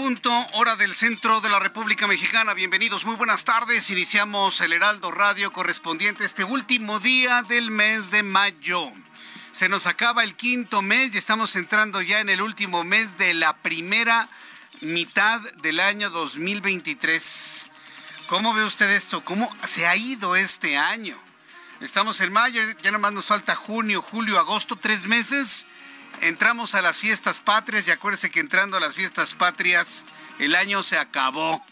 Punto, hora del centro de la República Mexicana. Bienvenidos, muy buenas tardes. Iniciamos el Heraldo Radio correspondiente este último día del mes de mayo. Se nos acaba el quinto mes y estamos entrando ya en el último mes de la primera mitad del año 2023. ¿Cómo ve usted esto? ¿Cómo se ha ido este año? Estamos en mayo, ya nomás nos falta junio, julio, agosto, tres meses entramos a las fiestas patrias y acuérdese que entrando a las fiestas patrias el año se acabó.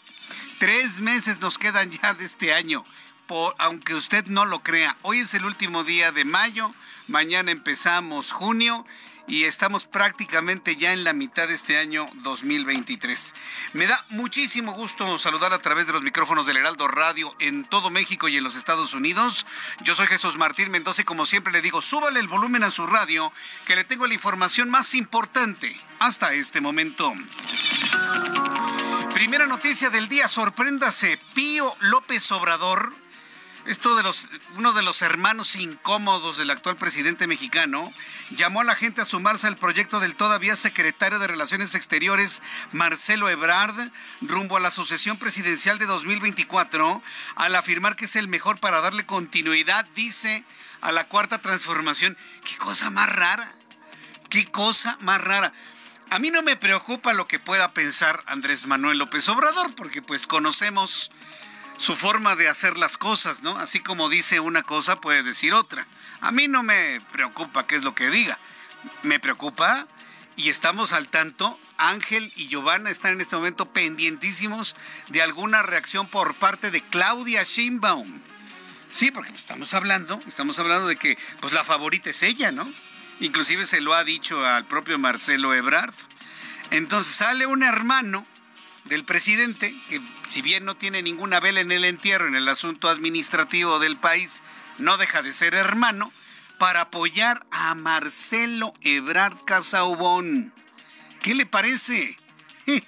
Tres meses nos quedan ya de este año, por, aunque usted no lo crea. Hoy es el último día de mayo, mañana empezamos junio y estamos prácticamente ya en la mitad de este año 2023. Me da muchísimo gusto saludar a través de los micrófonos del Heraldo Radio en todo México y en los Estados Unidos. Yo soy Jesús Martín Mendoza y como siempre le digo, súbale el volumen a su radio que le tengo la información más importante hasta este momento. Primera noticia del día, sorpréndase, Pío López Obrador esto de los, uno de los hermanos incómodos del actual presidente mexicano, llamó a la gente a sumarse al proyecto del todavía secretario de Relaciones Exteriores, Marcelo Ebrard, rumbo a la sucesión presidencial de 2024, al afirmar que es el mejor para darle continuidad, dice, a la cuarta transformación. Qué cosa más rara, qué cosa más rara. A mí no me preocupa lo que pueda pensar Andrés Manuel López Obrador, porque pues conocemos su forma de hacer las cosas, ¿no? Así como dice una cosa, puede decir otra. A mí no me preocupa qué es lo que diga. Me preocupa y estamos al tanto. Ángel y Giovanna están en este momento pendientísimos de alguna reacción por parte de Claudia Sheinbaum. Sí, porque pues, estamos hablando, estamos hablando de que pues la favorita es ella, ¿no? Inclusive se lo ha dicho al propio Marcelo Ebrard. Entonces sale un hermano del presidente, que si bien no tiene ninguna vela en el entierro en el asunto administrativo del país, no deja de ser hermano, para apoyar a Marcelo Ebrard Casaubón. ¿Qué le parece?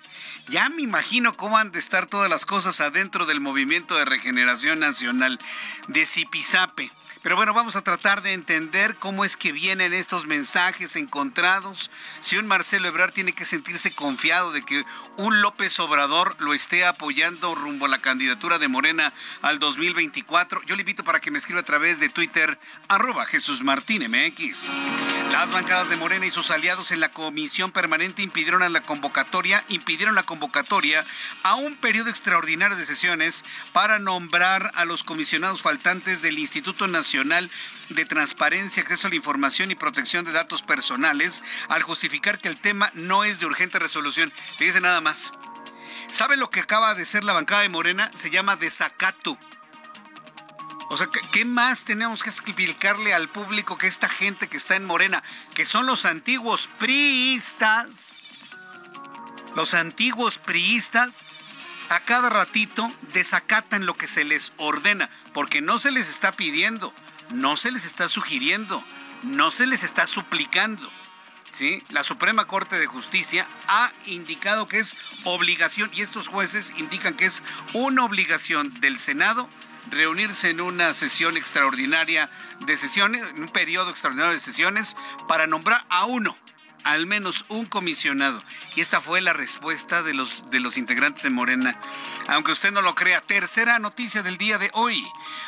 Ya me imagino cómo han de estar todas las cosas adentro del movimiento de regeneración nacional de Zipizape. Pero bueno, vamos a tratar de entender cómo es que vienen estos mensajes encontrados. Si un Marcelo Ebrard tiene que sentirse confiado de que un López Obrador lo esté apoyando rumbo a la candidatura de Morena al 2024, yo le invito para que me escriba a través de Twitter, arroba Jesús Martín MX. Las bancadas de Morena y sus aliados en la comisión permanente impidieron a la convocatoria, impidieron la convocatoria a un periodo extraordinario de sesiones para nombrar a los comisionados faltantes del Instituto Nacional de Transparencia, Acceso a la Información y Protección de Datos Personales al justificar que el tema no es de urgente resolución. Fíjese nada más. ¿Sabe lo que acaba de ser la bancada de Morena? Se llama desacato. O sea, ¿qué más tenemos que explicarle al público que esta gente que está en Morena, que son los antiguos priistas, los antiguos priistas, a cada ratito desacatan lo que se les ordena, porque no se les está pidiendo, no se les está sugiriendo, no se les está suplicando. ¿Sí? La Suprema Corte de Justicia ha indicado que es obligación, y estos jueces indican que es una obligación del Senado reunirse en una sesión extraordinaria de sesiones, en un periodo extraordinario de sesiones, para nombrar a uno, al menos un comisionado. Y esta fue la respuesta de los, de los integrantes de Morena. Aunque usted no lo crea, tercera noticia del día de hoy.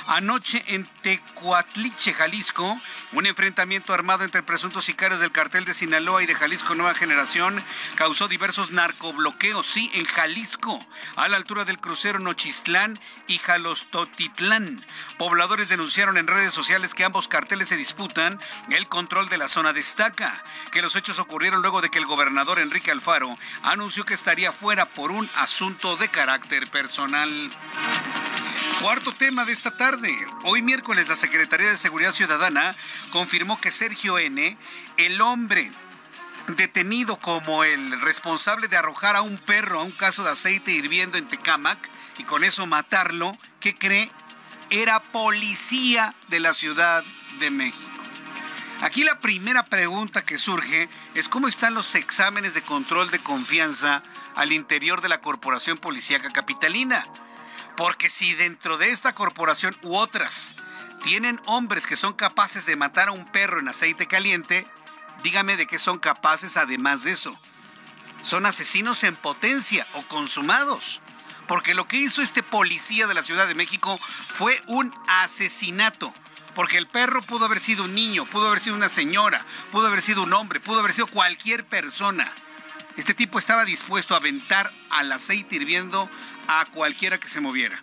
Anoche en Tecuatliche, Jalisco, un enfrentamiento armado entre presuntos sicarios del cartel de Sinaloa y de Jalisco Nueva Generación causó diversos narcobloqueos, sí, en Jalisco, a la altura del crucero Nochistlán y Jalostotitlán. Pobladores denunciaron en redes sociales que ambos carteles se disputan el control de la zona. Destaca que los hechos ocurrieron luego de que el gobernador Enrique Alfaro anunció que estaría fuera por un asunto de carácter personal. Cuarto tema de esta tarde. Hoy miércoles la Secretaría de Seguridad Ciudadana confirmó que Sergio N., el hombre detenido como el responsable de arrojar a un perro a un caso de aceite hirviendo en Tecámac y con eso matarlo, ¿qué cree? Era policía de la Ciudad de México. Aquí la primera pregunta que surge es cómo están los exámenes de control de confianza al interior de la Corporación Policíaca Capitalina. Porque si dentro de esta corporación u otras tienen hombres que son capaces de matar a un perro en aceite caliente, dígame de qué son capaces además de eso. Son asesinos en potencia o consumados. Porque lo que hizo este policía de la Ciudad de México fue un asesinato porque el perro pudo haber sido un niño, pudo haber sido una señora, pudo haber sido un hombre, pudo haber sido cualquier persona. Este tipo estaba dispuesto a aventar al aceite hirviendo a cualquiera que se moviera.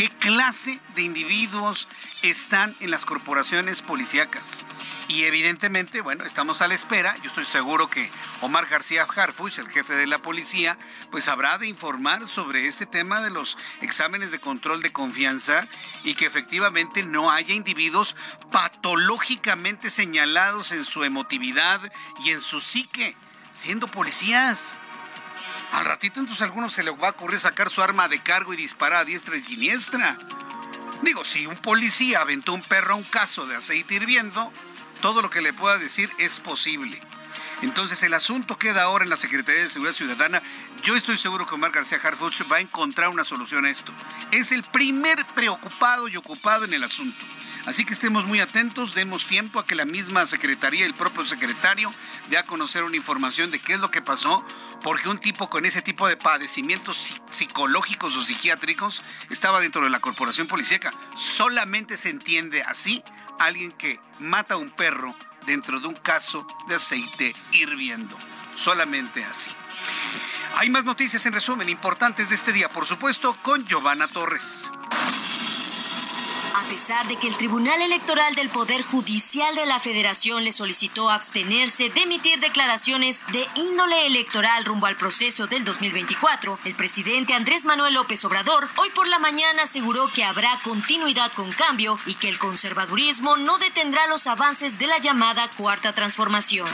¿Qué clase de individuos están en las corporaciones policíacas? Y evidentemente, bueno, estamos a la espera. Yo estoy seguro que Omar García Harfuch, el jefe de la policía, pues habrá de informar sobre este tema de los exámenes de control de confianza y que efectivamente no haya individuos patológicamente señalados en su emotividad y en su psique, siendo policías. Al ratito entonces a algunos se les va a ocurrir sacar su arma de cargo y disparar a diestra y siniestra. Digo, si un policía aventó un perro a un caso de aceite hirviendo, todo lo que le pueda decir es posible. Entonces el asunto queda ahora en la Secretaría de Seguridad Ciudadana. Yo estoy seguro que Omar García Harfuch va a encontrar una solución a esto. Es el primer preocupado y ocupado en el asunto. Así que estemos muy atentos, demos tiempo a que la misma Secretaría, el propio secretario, dé a conocer una información de qué es lo que pasó, porque un tipo con ese tipo de padecimientos psicológicos o psiquiátricos estaba dentro de la corporación policíaca. Solamente se entiende así alguien que mata a un perro dentro de un caso de aceite hirviendo. Solamente así. Hay más noticias en resumen importantes de este día, por supuesto, con Giovanna Torres. A pesar de que el Tribunal Electoral del Poder Judicial de la Federación le solicitó abstenerse de emitir declaraciones de índole electoral rumbo al proceso del 2024, el presidente Andrés Manuel López Obrador hoy por la mañana aseguró que habrá continuidad con cambio y que el conservadurismo no detendrá los avances de la llamada Cuarta Transformación.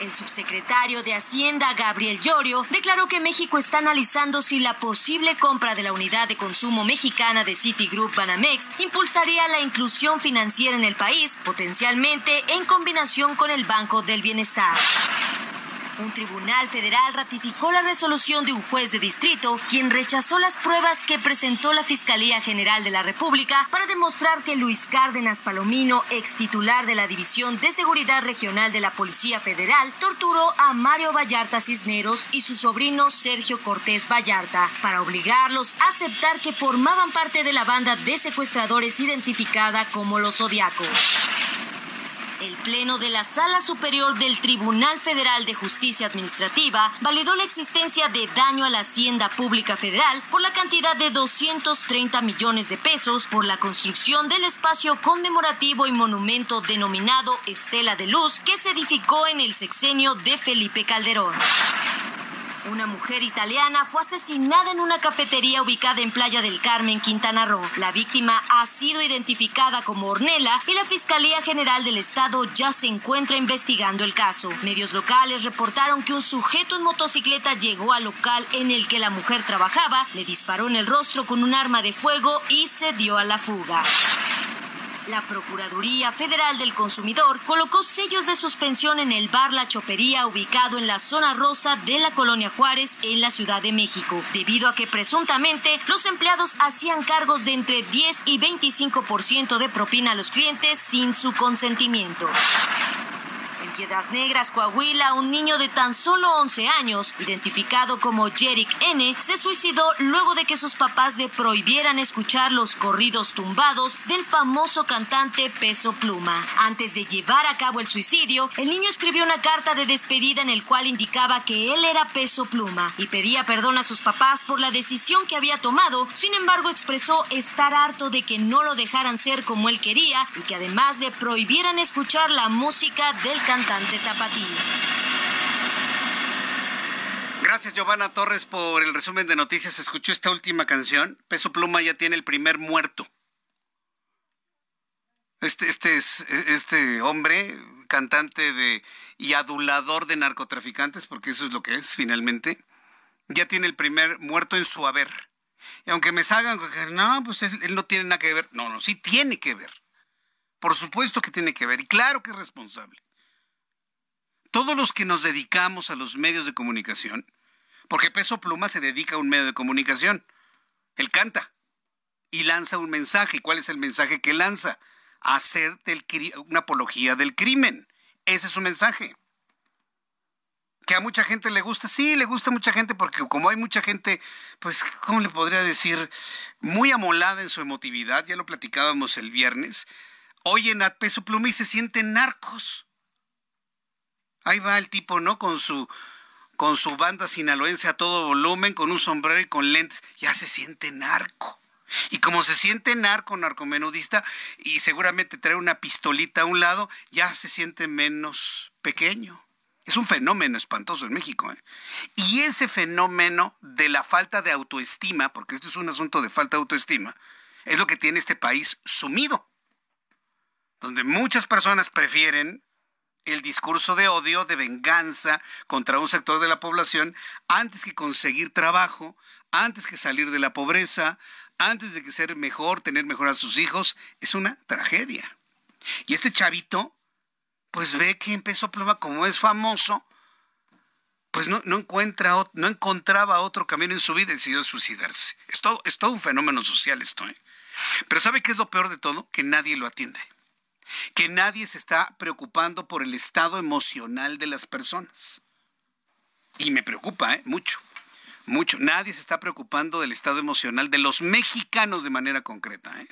El subsecretario de Hacienda, Gabriel Llorio, declaró que México está analizando si la posible compra de la unidad de consumo mexicana de Citigroup Banamex impulsaría la inclusión financiera en el país, potencialmente en combinación con el Banco del Bienestar. Un tribunal federal ratificó la resolución de un juez de distrito, quien rechazó las pruebas que presentó la Fiscalía General de la República para demostrar que Luis Cárdenas Palomino, ex titular de la División de Seguridad Regional de la Policía Federal, torturó a Mario Vallarta Cisneros y su sobrino Sergio Cortés Vallarta para obligarlos a aceptar que formaban parte de la banda de secuestradores identificada como los Zodiacos. El Pleno de la Sala Superior del Tribunal Federal de Justicia Administrativa validó la existencia de daño a la Hacienda Pública Federal por la cantidad de 230 millones de pesos por la construcción del espacio conmemorativo y monumento denominado Estela de Luz que se edificó en el sexenio de Felipe Calderón. Una mujer italiana fue asesinada en una cafetería ubicada en Playa del Carmen, Quintana Roo. La víctima ha sido identificada como Ornella y la Fiscalía General del Estado ya se encuentra investigando el caso. Medios locales reportaron que un sujeto en motocicleta llegó al local en el que la mujer trabajaba, le disparó en el rostro con un arma de fuego y se dio a la fuga. La Procuraduría Federal del Consumidor colocó sellos de suspensión en el bar La Chopería ubicado en la zona rosa de la colonia Juárez en la Ciudad de México, debido a que presuntamente los empleados hacían cargos de entre 10 y 25% de propina a los clientes sin su consentimiento Piedras Negras, Coahuila, un niño de tan solo 11 años, identificado como Jerick N., se suicidó luego de que sus papás le prohibieran escuchar los corridos tumbados del famoso cantante Peso Pluma. Antes de llevar a cabo el suicidio, el niño escribió una carta de despedida en el cual indicaba que él era Peso Pluma y pedía perdón a sus papás por la decisión que había tomado. Sin embargo, expresó estar harto de que no lo dejaran ser como él quería y que además le prohibieran escuchar la música del cantante Gracias Giovanna Torres por el resumen de noticias. Escuchó esta última canción. Peso Pluma ya tiene el primer muerto. Este, este, es, este hombre, cantante de y adulador de narcotraficantes, porque eso es lo que es finalmente, ya tiene el primer muerto en su haber. Y aunque me salgan, no, pues él, no tiene nada que ver. No, no, sí tiene que ver. Por supuesto que tiene que ver. Y claro que es responsable. Todos los que nos dedicamos a los medios de comunicación, porque Peso Pluma se dedica a un medio de comunicación, él canta y lanza un mensaje. ¿Cuál es el mensaje que lanza? Hacer del, una apología del crimen. Ese es su mensaje que a mucha gente le gusta, sí, le gusta a mucha gente porque como hay mucha gente, pues, ¿cómo le podría decir? Muy amolada en su emotividad, ya lo platicábamos el viernes, oyen a Peso Pluma y se sienten narcos. Ahí va el tipo, ¿no? Con su, con su banda sinaloense a todo volumen, con un sombrero y con lentes, ya se siente narco. Y como se siente narco, narcomenudista, y seguramente trae una pistolita a un lado, ya se siente menos pequeño. Es un fenómeno espantoso en México. ¿eh? Y ese fenómeno de la falta de autoestima, porque esto es un asunto de falta de autoestima, es lo que tiene este país sumido. Donde muchas personas prefieren el discurso de odio, de venganza contra un sector de la población, antes que conseguir trabajo, antes que salir de la pobreza, antes de que ser mejor, tener mejor a sus hijos, es una tragedia. Y este chavito pues ve que empezó Pluma, como es famoso, pues no, no, encuentra, no encontraba otro camino en su vida y decidió suicidarse. Es todo, es todo un fenómeno social esto. ¿eh? Pero ¿sabe qué es lo peor de todo? Que nadie lo atiende. Que nadie se está preocupando por el estado emocional de las personas. Y me preocupa, ¿eh? Mucho. Mucho. Nadie se está preocupando del estado emocional de los mexicanos de manera concreta. ¿eh?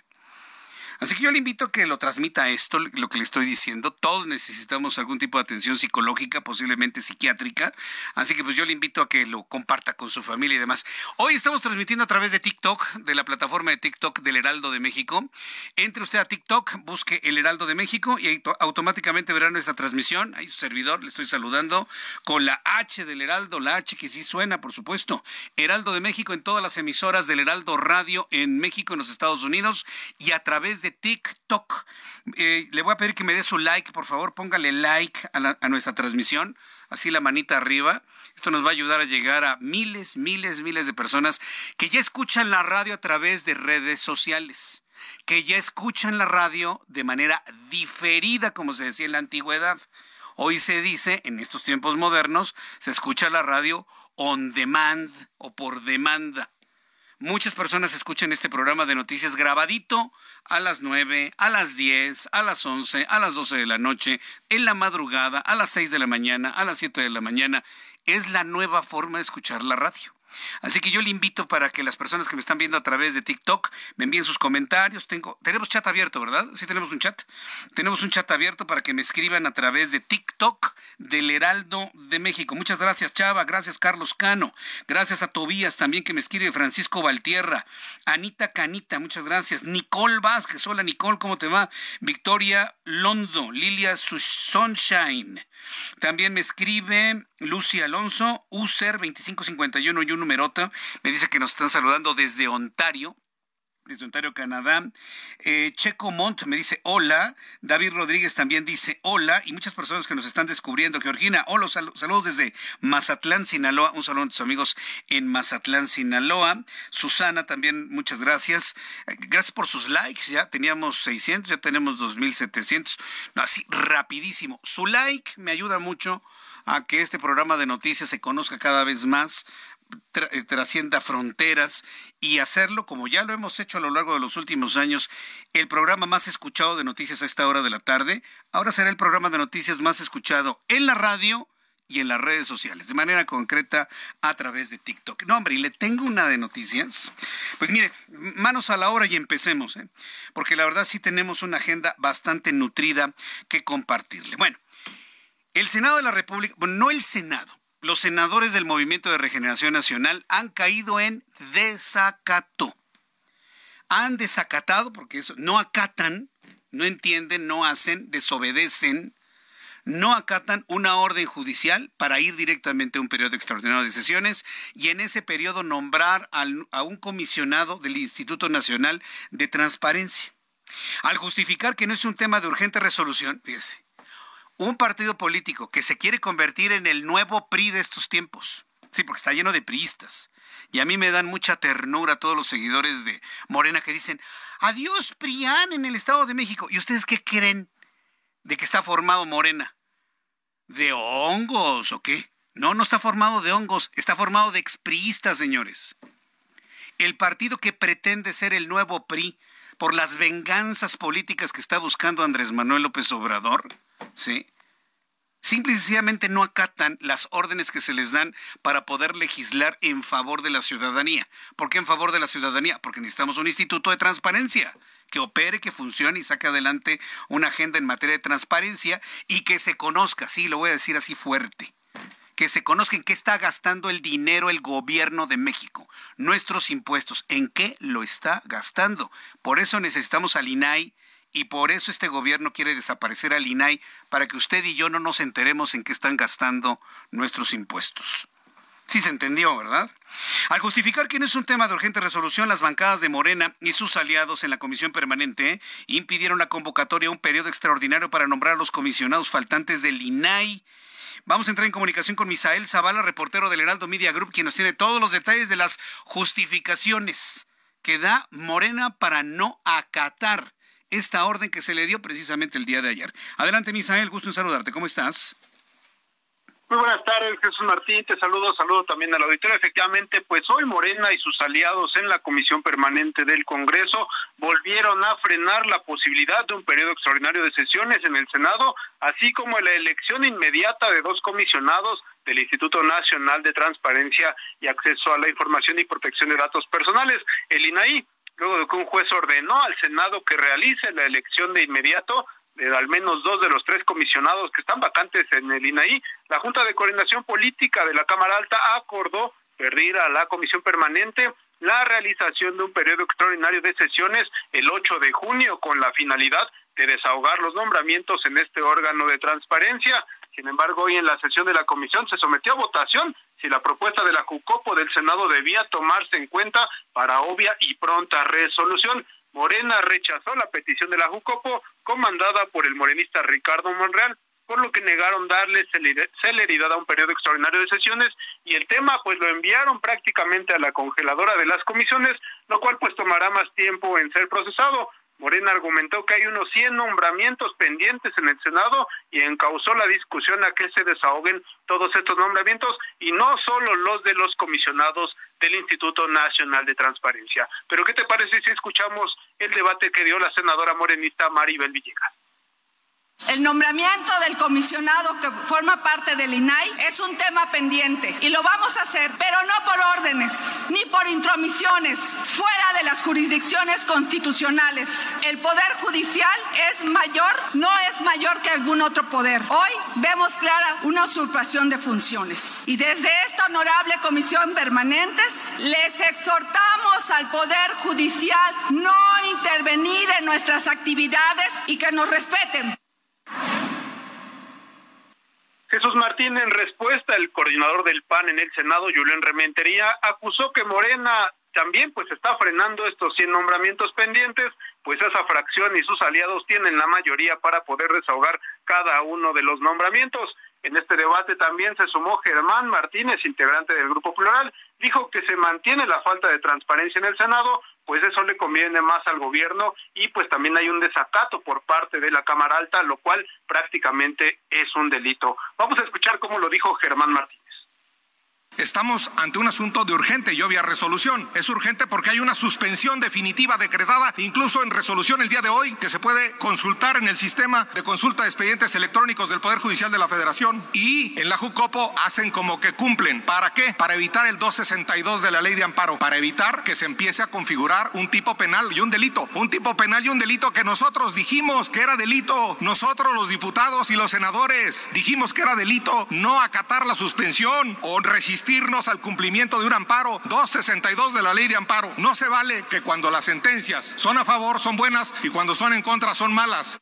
Así que yo le invito a que lo transmita esto, lo que le estoy diciendo. Todos necesitamos algún tipo de atención psicológica, posiblemente psiquiátrica. Así que pues yo le invito a que lo comparta con su familia y demás. Hoy estamos transmitiendo a través de TikTok, de la plataforma de TikTok del Heraldo de México. Entre usted a TikTok, busque el Heraldo de México y automáticamente verá nuestra transmisión. Ahí su servidor, le estoy saludando con la H del Heraldo, la H que sí suena, por supuesto. Heraldo de México en todas las emisoras del Heraldo Radio en México, en los Estados Unidos y a través de de TikTok. Eh, le voy a pedir que me dé su like, por favor, póngale like a, a nuestra transmisión, así la manita arriba. Esto nos va a ayudar a llegar a miles, miles, miles de personas que ya escuchan la radio a través de redes sociales, que ya escuchan la radio de manera diferida, como se decía en la antigüedad. Hoy se dice, en estos tiempos modernos, se escucha la radio on demand o por demanda. Muchas personas escuchan este programa de noticias grabadito a las 9, a las 10, a las 11, a las 12 de la noche, en la madrugada, a las 6 de la mañana, a las 7 de la mañana. Es la nueva forma de escuchar la radio. Así que yo le invito para que las personas que me están viendo a través de TikTok me envíen sus comentarios. Tengo, tenemos chat abierto, ¿verdad? Sí, tenemos un chat. Tenemos un chat abierto para que me escriban a través de TikTok del Heraldo de México. Muchas gracias, Chava. Gracias, Carlos Cano. Gracias a Tobías también que me escribe Francisco Valtierra. Anita Canita, muchas gracias. Nicole Vázquez. Hola, Nicole, ¿cómo te va? Victoria Londo. Lilia Sunshine. También me escribe Lucy Alonso, User 2551 y un numeroto. Me dice que nos están saludando desde Ontario desde Ontario, Canadá. Eh, Checo Mont me dice hola. David Rodríguez también dice hola. Y muchas personas que nos están descubriendo. Georgina, hola, saludos desde Mazatlán, Sinaloa. Un saludo a tus amigos en Mazatlán, Sinaloa. Susana también, muchas gracias. Eh, gracias por sus likes. Ya teníamos 600, ya tenemos 2700. No, así rapidísimo. Su like me ayuda mucho a que este programa de noticias se conozca cada vez más eh, trascienda fronteras y hacerlo, como ya lo hemos hecho a lo largo de los últimos años, el programa más escuchado de noticias a esta hora de la tarde. Ahora será el programa de noticias más escuchado en la radio y en las redes sociales, de manera concreta a través de TikTok. No, hombre, y le tengo una de noticias. Pues mire, manos a la obra y empecemos, ¿eh? porque la verdad sí tenemos una agenda bastante nutrida que compartirle. Bueno, el Senado de la República, bueno, no el Senado, los senadores del Movimiento de Regeneración Nacional han caído en desacato. Han desacatado, porque eso, no acatan, no entienden, no hacen, desobedecen no acatan una orden judicial para ir directamente a un periodo extraordinario de sesiones y en ese periodo nombrar a un comisionado del Instituto Nacional de Transparencia. Al justificar que no es un tema de urgente resolución, fíjese, un partido político que se quiere convertir en el nuevo PRI de estos tiempos. Sí, porque está lleno de priistas. Y a mí me dan mucha ternura todos los seguidores de Morena que dicen, adiós PRIAN en el Estado de México. ¿Y ustedes qué creen de que está formado Morena? ¿De hongos o qué? No, no está formado de hongos, está formado de expriistas, señores. El partido que pretende ser el nuevo PRI por las venganzas políticas que está buscando Andrés Manuel López Obrador, ¿sí? Simple y sencillamente no acatan las órdenes que se les dan para poder legislar en favor de la ciudadanía. ¿Por qué en favor de la ciudadanía? Porque necesitamos un instituto de transparencia que opere, que funcione y saque adelante una agenda en materia de transparencia y que se conozca, sí, lo voy a decir así fuerte, que se conozca en qué está gastando el dinero el gobierno de México, nuestros impuestos, en qué lo está gastando. Por eso necesitamos al INAI y por eso este gobierno quiere desaparecer al INAI para que usted y yo no nos enteremos en qué están gastando nuestros impuestos. Sí se entendió, ¿verdad? Al justificar que no es un tema de urgente resolución, las bancadas de Morena y sus aliados en la comisión permanente impidieron la convocatoria a un periodo extraordinario para nombrar a los comisionados faltantes del INAI. Vamos a entrar en comunicación con Misael Zavala, reportero del Heraldo Media Group, quien nos tiene todos los detalles de las justificaciones que da Morena para no acatar esta orden que se le dio precisamente el día de ayer. Adelante, Misael, gusto en saludarte. ¿Cómo estás? Muy buenas tardes, Jesús Martín. Te saludo, saludo también al auditorio. Efectivamente, pues hoy Morena y sus aliados en la Comisión Permanente del Congreso volvieron a frenar la posibilidad de un periodo extraordinario de sesiones en el Senado, así como la elección inmediata de dos comisionados del Instituto Nacional de Transparencia y Acceso a la Información y Protección de Datos Personales, el INAI luego de que un juez ordenó al Senado que realice la elección de inmediato de al menos dos de los tres comisionados que están vacantes en el INAI, la Junta de Coordinación Política de la Cámara Alta acordó pedir a la Comisión Permanente la realización de un periodo extraordinario de sesiones el 8 de junio con la finalidad de desahogar los nombramientos en este órgano de transparencia. Sin embargo, hoy en la sesión de la comisión se sometió a votación si la propuesta de la JUCOPO del Senado debía tomarse en cuenta para obvia y pronta resolución. Morena rechazó la petición de la JUCOPO, comandada por el morenista Ricardo Monreal, por lo que negaron darle celeridad a un periodo extraordinario de sesiones y el tema pues lo enviaron prácticamente a la congeladora de las comisiones, lo cual pues tomará más tiempo en ser procesado. Morena argumentó que hay unos 100 nombramientos pendientes en el Senado y encausó la discusión a que se desahoguen todos estos nombramientos y no solo los de los comisionados del Instituto Nacional de Transparencia. Pero ¿qué te parece si escuchamos el debate que dio la senadora morenista Maribel Villegas? El nombramiento del comisionado que forma parte del INAI es un tema pendiente y lo vamos a hacer, pero no por órdenes ni por intromisiones fuera de las jurisdicciones constitucionales. El poder judicial es mayor, no es mayor que algún otro poder. Hoy vemos clara una usurpación de funciones y desde esta honorable comisión permanentes les exhortamos al poder judicial no intervenir en nuestras actividades y que nos respeten. Jesús Martín, en respuesta, el coordinador del PAN en el Senado, Julián Rementería, acusó que Morena también pues está frenando estos 100 nombramientos pendientes, pues esa fracción y sus aliados tienen la mayoría para poder desahogar cada uno de los nombramientos. En este debate también se sumó Germán Martínez, integrante del Grupo Plural, dijo que se mantiene la falta de transparencia en el Senado, pues eso le conviene más al gobierno y pues también hay un desacato por parte de la Cámara Alta, lo cual prácticamente es un delito. Vamos a escuchar cómo lo dijo Germán Martínez. Estamos ante un asunto de urgente y obvia resolución. Es urgente porque hay una suspensión definitiva decretada, incluso en resolución el día de hoy, que se puede consultar en el sistema de consulta de expedientes electrónicos del Poder Judicial de la Federación. Y en la Jucopo hacen como que cumplen. ¿Para qué? Para evitar el 262 de la ley de amparo. Para evitar que se empiece a configurar un tipo penal y un delito. Un tipo penal y un delito que nosotros dijimos que era delito. Nosotros los diputados y los senadores dijimos que era delito no acatar la suspensión o resistir resistirnos al cumplimiento de un amparo 262 de la ley de amparo. No se vale que cuando las sentencias son a favor son buenas y cuando son en contra son malas.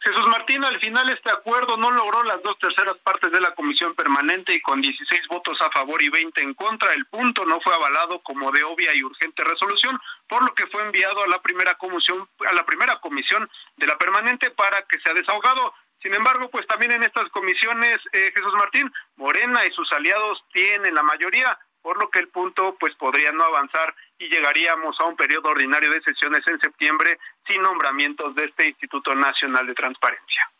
Jesús Martín, al final este acuerdo no logró las dos terceras partes de la comisión permanente y con 16 votos a favor y 20 en contra, el punto no fue avalado como de obvia y urgente resolución, por lo que fue enviado a la primera comisión, a la primera comisión de la permanente para que sea desahogado. Sin embargo, pues también en estas comisiones, eh, Jesús Martín, Morena y sus aliados tienen la mayoría, por lo que el punto pues podría no avanzar y llegaríamos a un periodo ordinario de sesiones en septiembre sin nombramientos de este Instituto Nacional de Transparencia.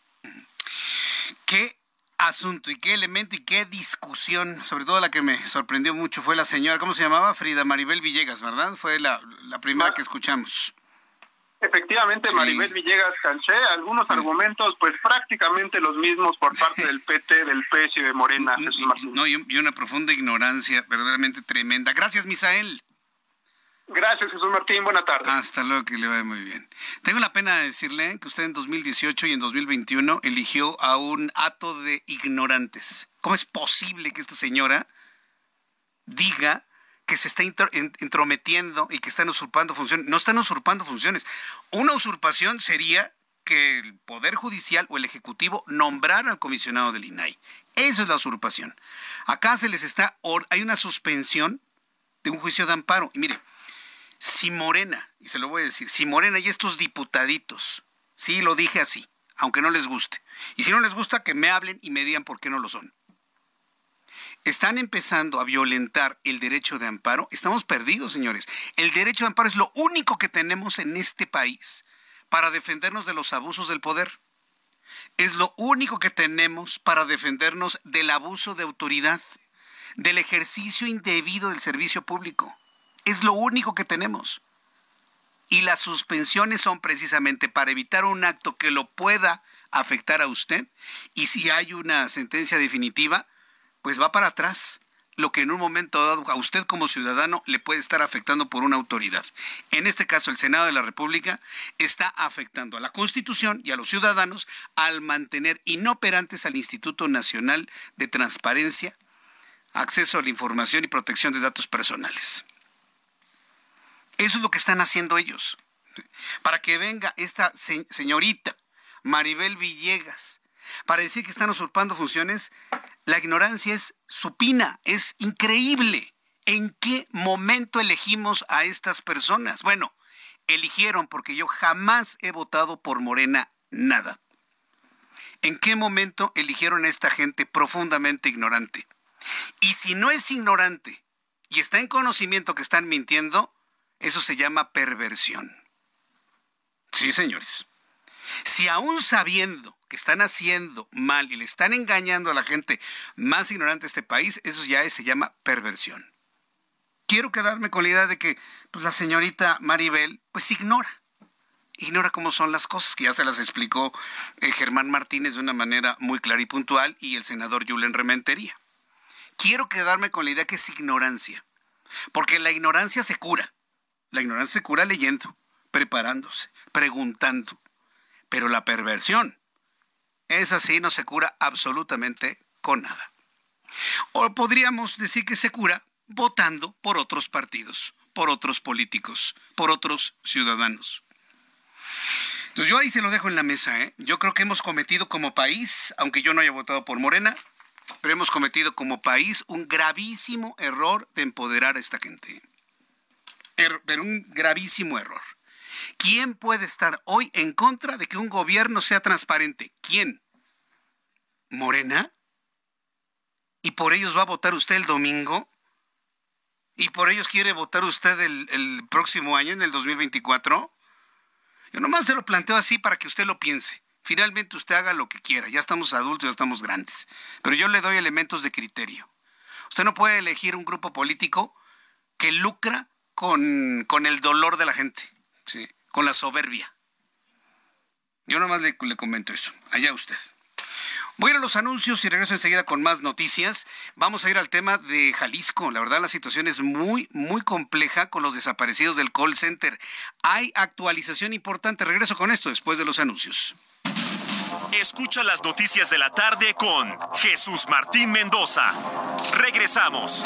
¿Qué asunto y qué elemento y qué discusión, sobre todo la que me sorprendió mucho fue la señora, ¿cómo se llamaba? Frida Maribel Villegas, ¿verdad? Fue la, la primera que escuchamos. Efectivamente, Maribel Villegas Canché, algunos argumentos pues prácticamente los mismos por parte del PT, del PES y de Morena. no, y, una profunda ignorancia verdaderamente tremenda. Gracias, Misael. Gracias, Jesús Martín. Buena tarde. Hasta luego, que le vaya muy bien. Tengo la pena de decirle que usted en 2018 y en 2021 eligió a un hato de ignorantes. ¿Cómo es posible que esta señora diga que se está entrometiendo y que están usurpando funciones. No están usurpando funciones. Una usurpación sería que el Poder Judicial o el Ejecutivo nombrara al comisionado del INAI. Eso es la usurpación. Acá se les está, hay una suspensión de un juicio de amparo. Y mire, si Morena, y se lo voy a decir, si Morena y estos diputaditos, sí lo dije así, aunque no les guste, y si no les gusta, que me hablen y me digan por qué no lo son están empezando a violentar el derecho de amparo, estamos perdidos, señores. El derecho de amparo es lo único que tenemos en este país para defendernos de los abusos del poder. Es lo único que tenemos para defendernos del abuso de autoridad, del ejercicio indebido del servicio público. Es lo único que tenemos. Y las suspensiones son precisamente para evitar un acto que lo pueda afectar a usted y si hay una sentencia definitiva, pues va para atrás lo que en un momento dado a usted como ciudadano le puede estar afectando por una autoridad. En este caso, el Senado de la República está afectando a la Constitución y a los ciudadanos al mantener inoperantes al Instituto Nacional de Transparencia, Acceso a la Información y Protección de Datos Personales. Eso es lo que están haciendo ellos. Para que venga esta señorita, Maribel Villegas, para decir que están usurpando funciones, la ignorancia es supina, es increíble. ¿En qué momento elegimos a estas personas? Bueno, eligieron porque yo jamás he votado por Morena nada. ¿En qué momento eligieron a esta gente profundamente ignorante? Y si no es ignorante y está en conocimiento que están mintiendo, eso se llama perversión. Sí, señores. Si aún sabiendo que están haciendo mal y le están engañando a la gente más ignorante de este país, eso ya se llama perversión. Quiero quedarme con la idea de que pues, la señorita Maribel pues ignora, ignora cómo son las cosas, que ya se las explicó eh, Germán Martínez de una manera muy clara y puntual y el senador Julen Rementería. Quiero quedarme con la idea que es ignorancia, porque la ignorancia se cura. La ignorancia se cura leyendo, preparándose, preguntando. Pero la perversión, es así, no se cura absolutamente con nada. O podríamos decir que se cura votando por otros partidos, por otros políticos, por otros ciudadanos. Entonces yo ahí se lo dejo en la mesa. ¿eh? Yo creo que hemos cometido como país, aunque yo no haya votado por Morena, pero hemos cometido como país un gravísimo error de empoderar a esta gente. Er, pero un gravísimo error. ¿Quién puede estar hoy en contra de que un gobierno sea transparente? ¿Quién? ¿Morena? ¿Y por ellos va a votar usted el domingo? ¿Y por ellos quiere votar usted el, próximo año, en el 2024? Yo nomás se lo planteo así para que usted lo piense. Finalmente usted haga lo que quiera. Ya estamos adultos, ya estamos grandes. Pero yo le doy elementos de criterio. Usted no puede elegir un grupo político que lucra con, con el dolor de la gente, ¿sí? con la soberbia. Yo nomás le, le comento eso. Allá usted. Voy a ir a los anuncios y regreso enseguida con más noticias. Vamos a ir al tema de Jalisco. La verdad, la situación es muy, muy compleja con los desaparecidos del call center. Hay actualización importante. Regreso con esto después de los anuncios. Escucha las noticias de la tarde con Jesús Martín Mendoza. Regresamos.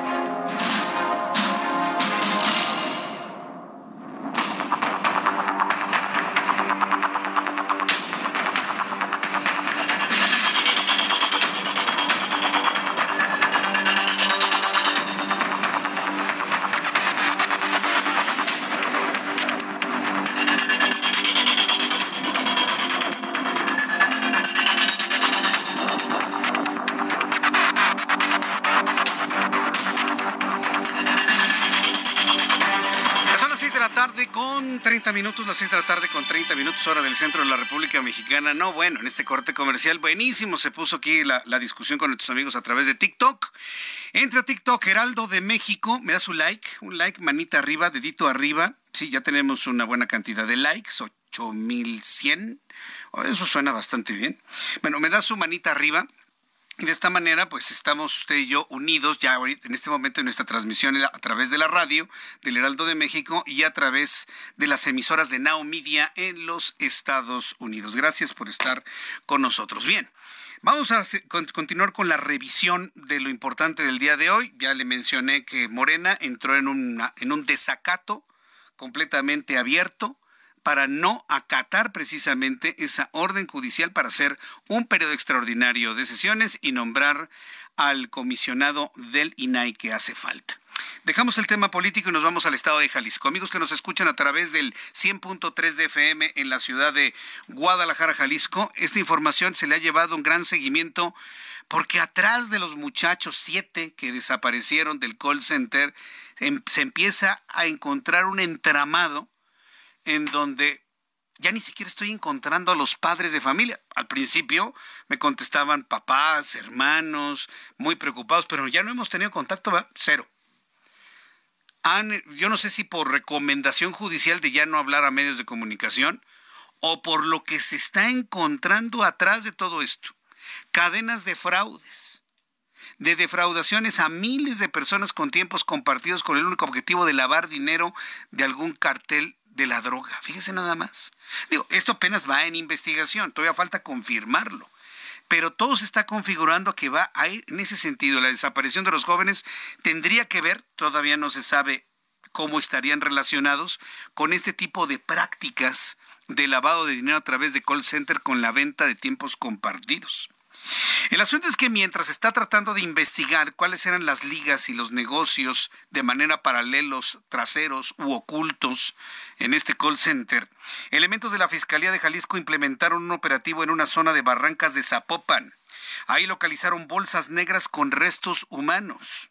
Las 6 de la tarde con 30 minutos, hora del centro de la República Mexicana. No, bueno, en este corte comercial, buenísimo, se puso aquí la, discusión con nuestros amigos a través de TikTok. Entra a TikTok, Heraldo de México, me da su like, un like, manita arriba, dedito arriba. Sí, ya tenemos una buena cantidad de likes, 8100. Oh, eso suena bastante bien. Bueno, me da su manita arriba. Y de esta manera, pues estamos usted y yo unidos ya ahorita, en este momento en nuestra transmisión a través de la radio del Heraldo de México y a través de las emisoras de Now Media en los Estados Unidos. Gracias por estar con nosotros. Bien. Vamos a continuar con la revisión de lo importante del día de hoy. Ya le mencioné que Morena entró en, en un desacato completamente abierto para no acatar precisamente esa orden judicial para hacer un periodo extraordinario de sesiones y nombrar al comisionado del INAI que hace falta. Dejamos el tema político y nos vamos al estado de Jalisco. Amigos que nos escuchan a través del 100.3 de FM en la ciudad de Guadalajara, Jalisco, esta información se le ha llevado un gran seguimiento porque atrás de los muchachos siete que desaparecieron del call center em- se empieza a encontrar un entramado en donde ya ni siquiera estoy encontrando a los padres de familia. Al principio me contestaban papás, hermanos, muy preocupados, pero ya no hemos tenido contacto, cero. Yo no sé si por recomendación judicial de ya no hablar a medios de comunicación o por lo que se está encontrando atrás de todo esto. Cadenas de fraudes, de defraudaciones a miles de personas con tiempos compartidos con el único objetivo de lavar dinero de algún cartel de la droga. Fíjese nada más. Digo, esto apenas va en investigación, todavía falta confirmarlo. Pero todo se está configurando que va a ir en ese sentido. La desaparición de los jóvenes tendría que ver, todavía no se sabe cómo estarían relacionados con este tipo de prácticas de lavado de dinero a través de call center con la venta de tiempos compartidos. El asunto es que mientras está tratando de investigar cuáles eran las ligas y los negocios de manera paralelos, traseros u ocultos en este call center, elementos de la Fiscalía de Jalisco implementaron un operativo en una zona de barrancas de Zapopan. Ahí localizaron bolsas negras con restos humanos.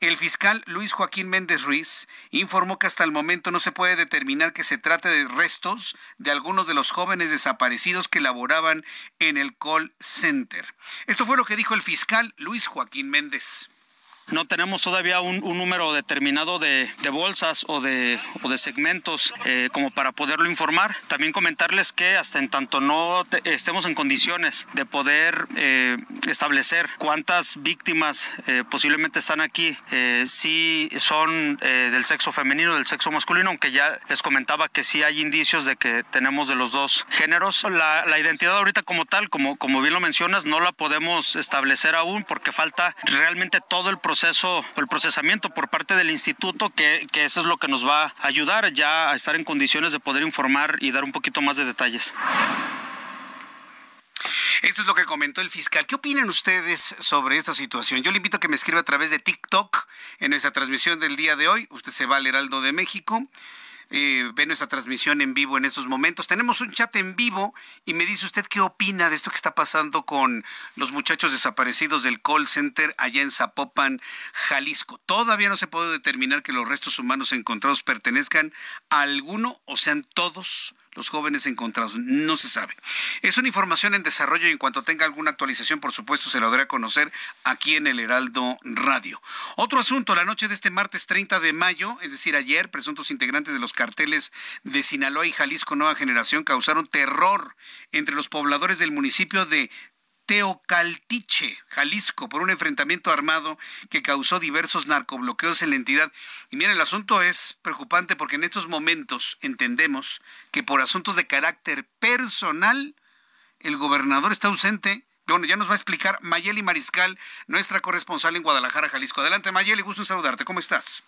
El fiscal Luis Joaquín Méndez Ruiz informó que hasta el momento no se puede determinar que se trate de restos de algunos de los jóvenes desaparecidos que laboraban en el call center. Esto fue lo que dijo el fiscal Luis Joaquín Méndez. No tenemos todavía un, número determinado de, bolsas o de, segmentos eh, como para poderlo informar. También comentarles que hasta en tanto no te- estemos en condiciones de poder eh, establecer cuántas víctimas eh, posiblemente están aquí, eh, si son del sexo femenino o del sexo masculino, aunque ya les comentaba que sí hay indicios de que tenemos de los dos géneros. La, la identidad ahorita como tal, como, como bien lo mencionas, no la podemos establecer aún porque falta realmente todo el proceso, el procesamiento por parte del instituto, que, que eso es lo que nos va a ayudar ya a estar en condiciones de poder informar y dar un poquito más de detalles. Esto es lo que comentó el fiscal. ¿Qué opinan ustedes sobre esta situación? Yo le invito a que me escriba a través de TikTok en nuestra transmisión del día de hoy. Usted se va al Heraldo de México. Eh, ve nuestra transmisión en vivo en estos momentos. Tenemos un chat en vivo y me dice usted qué opina de esto que está pasando con los muchachos desaparecidos del call center allá en Zapopan, Jalisco. Todavía no se puede determinar que los restos humanos encontrados pertenezcan a alguno o sean todos los jóvenes encontrados. No se sabe. Es una información en desarrollo y en cuanto tenga alguna actualización, por supuesto, se la daré a conocer aquí en el Heraldo Radio. Otro asunto, la noche de este martes 30 de mayo, es decir, ayer, presuntos integrantes de los carteles de Sinaloa y Jalisco Nueva Generación causaron terror entre los pobladores del municipio de Teocaltiche, Jalisco, por un enfrentamiento armado que causó diversos narcobloqueos en la entidad. Y miren, el asunto es preocupante porque en estos momentos entendemos que por asuntos de carácter personal, el gobernador está ausente. Bueno, ya nos va a explicar Mayeli Mariscal, nuestra corresponsal en Guadalajara, Jalisco. Adelante, Mayeli, gusto en saludarte. ¿Cómo estás?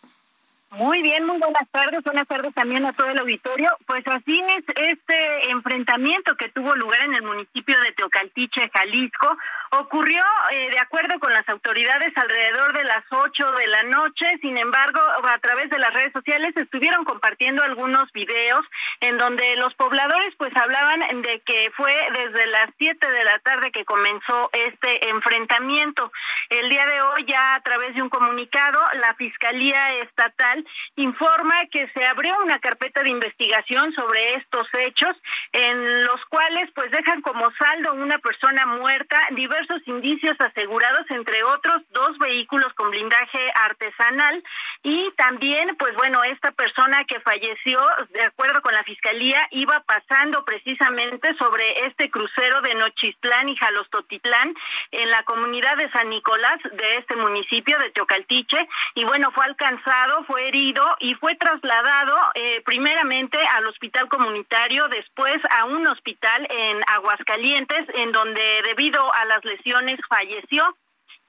Muy bien, muy buenas tardes. Buenas tardes también a todo el auditorio. Pues así es este enfrentamiento que tuvo lugar en el municipio de Teocaltiche, Jalisco. Ocurrió, eh, de acuerdo con las autoridades, alrededor de las 8 de la noche. Sin embargo, a través de las redes sociales estuvieron compartiendo algunos videos en donde los pobladores pues hablaban de que fue desde las 7 de la tarde que comenzó este enfrentamiento. El día de hoy ya a través de un comunicado, la Fiscalía Estatal informa que se abrió una carpeta de investigación sobre estos hechos, en los cuales pues dejan como saldo una persona muerta, diversos indicios asegurados, entre otros dos vehículos con blindaje artesanal. Y también pues bueno, esta persona que falleció, de acuerdo con la fiscalía, iba pasando precisamente sobre este crucero de Nochistlán y Jalostotitlán en la comunidad de San Nicolás de este municipio de Teocaltiche. Y bueno, fue alcanzado, fue herido y fue trasladado eh, primeramente al hospital comunitario, después a un hospital en Aguascalientes, en donde debido a las lesiones falleció.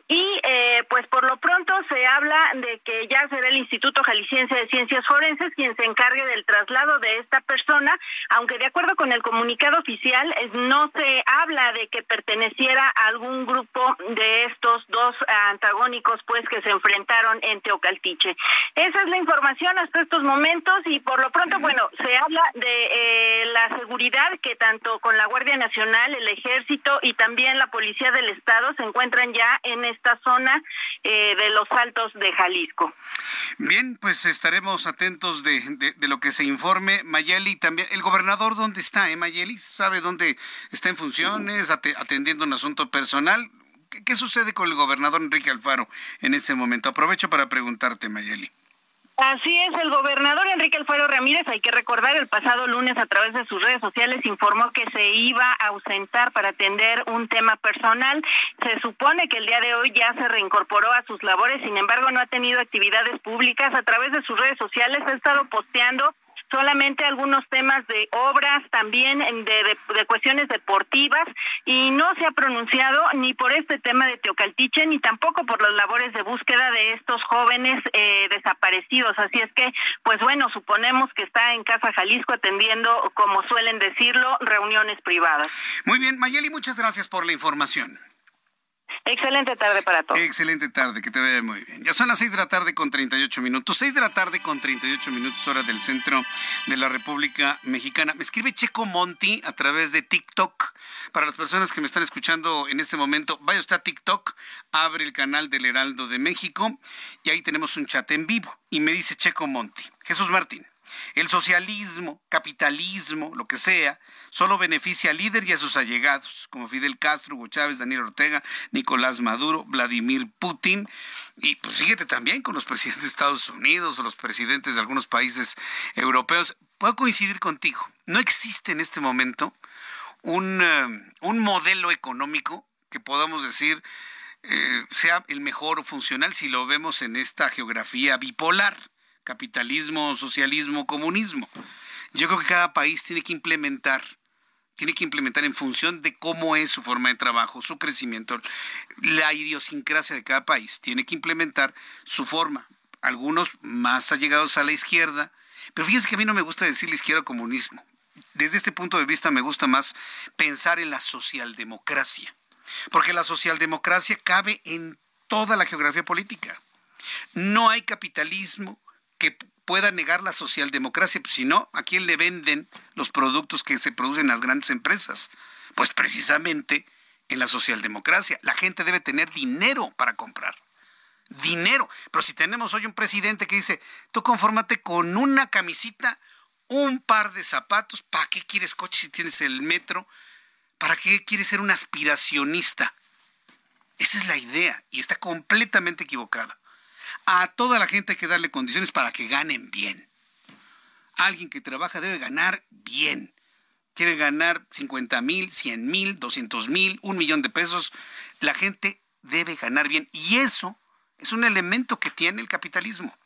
Y eh, pues por lo pronto se habla de que ya será el Instituto Jalisciense de Ciencias Forenses quien se encargue del traslado de esta persona, aunque de acuerdo con el comunicado oficial no se habla de que perteneciera a algún grupo de estos dos antagónicos pues que se enfrentaron en Teocaltiche. Esa es la información hasta estos momentos y por lo pronto bueno se habla de eh, la seguridad que tanto con la Guardia Nacional, el Ejército y también la Policía del Estado se encuentran ya en esta zona eh, de los altos de Jalisco. Bien, pues estaremos atentos de, de, lo que se informe. Mayeli, también, ¿el gobernador dónde está, eh, Mayeli? ¿Sabe dónde está en funciones, atendiendo un asunto personal? ¿Qué, ¿Qué sucede con el gobernador Enrique Alfaro en ese momento? Aprovecho para preguntarte, Mayeli. Así es, el gobernador Enrique Alfaro Ramírez, hay que recordar, el pasado lunes a través de sus redes sociales informó que se iba a ausentar para atender un tema personal. Se supone que el día de hoy ya se reincorporó a sus labores, sin embargo no ha tenido actividades públicas. A través de sus redes sociales ha estado posteando solamente algunos temas de obras, también de, de, cuestiones deportivas, y no se ha pronunciado ni por este tema de Teocaltiche, ni tampoco por las labores de búsqueda de estos jóvenes eh, desaparecidos. Así es que, pues bueno, suponemos que está en Casa Jalisco atendiendo, como suelen decirlo, reuniones privadas. Muy bien, Mayeli, muchas gracias por la información. Excelente tarde para todos. Excelente tarde, que te vea muy bien. Ya son las 6 de la tarde con 38 minutos. 6 de la tarde con 38 minutos, hora del centro de la República Mexicana. Me escribe Checo Monti a través de TikTok. Para las personas que me están escuchando en este momento, vaya usted a TikTok, abre el canal del Heraldo de México y ahí tenemos un chat en vivo. Y me dice Checo Monti, Jesús Martín. El socialismo, capitalismo, lo que sea, solo beneficia al líder y a sus allegados, como Fidel Castro, Hugo Chávez, Daniel Ortega, Nicolás Maduro, Vladimir Putin. Y pues fíjate también con los presidentes de Estados Unidos o los presidentes de algunos países europeos. Puedo coincidir contigo. No existe en este momento un, eh, un modelo económico que podamos decir eh, sea el mejor o funcional si lo vemos en esta geografía bipolar capitalismo, socialismo, comunismo. Yo creo que cada país tiene que implementar, tiene que implementar en función de cómo es su forma de trabajo, su crecimiento, la idiosincrasia de cada país, tiene que implementar su forma. Algunos más allegados a la izquierda, pero fíjense que a mí no me gusta decir la izquierda comunismo. Desde este punto de vista me gusta más pensar en la socialdemocracia, porque la socialdemocracia cabe en toda la geografía política. No hay capitalismo que pueda negar la socialdemocracia. Pues si no, ¿a quién le venden los productos que se producen en las grandes empresas? Pues precisamente en la socialdemocracia. La gente debe tener dinero para comprar. Dinero. Pero si tenemos hoy un presidente que dice, tú confórmate con una camisita, un par de zapatos, ¿para qué quieres coche si tienes el metro? ¿Para qué quieres ser un aspiracionista? Esa es la idea y está completamente equivocada. A toda la gente hay que darle condiciones para que ganen bien. Alguien que trabaja debe ganar bien. Quiere ganar 50 mil, 100 mil, 200 mil, un millón de pesos. La gente debe ganar bien. Y eso es un elemento que tiene el capitalismo.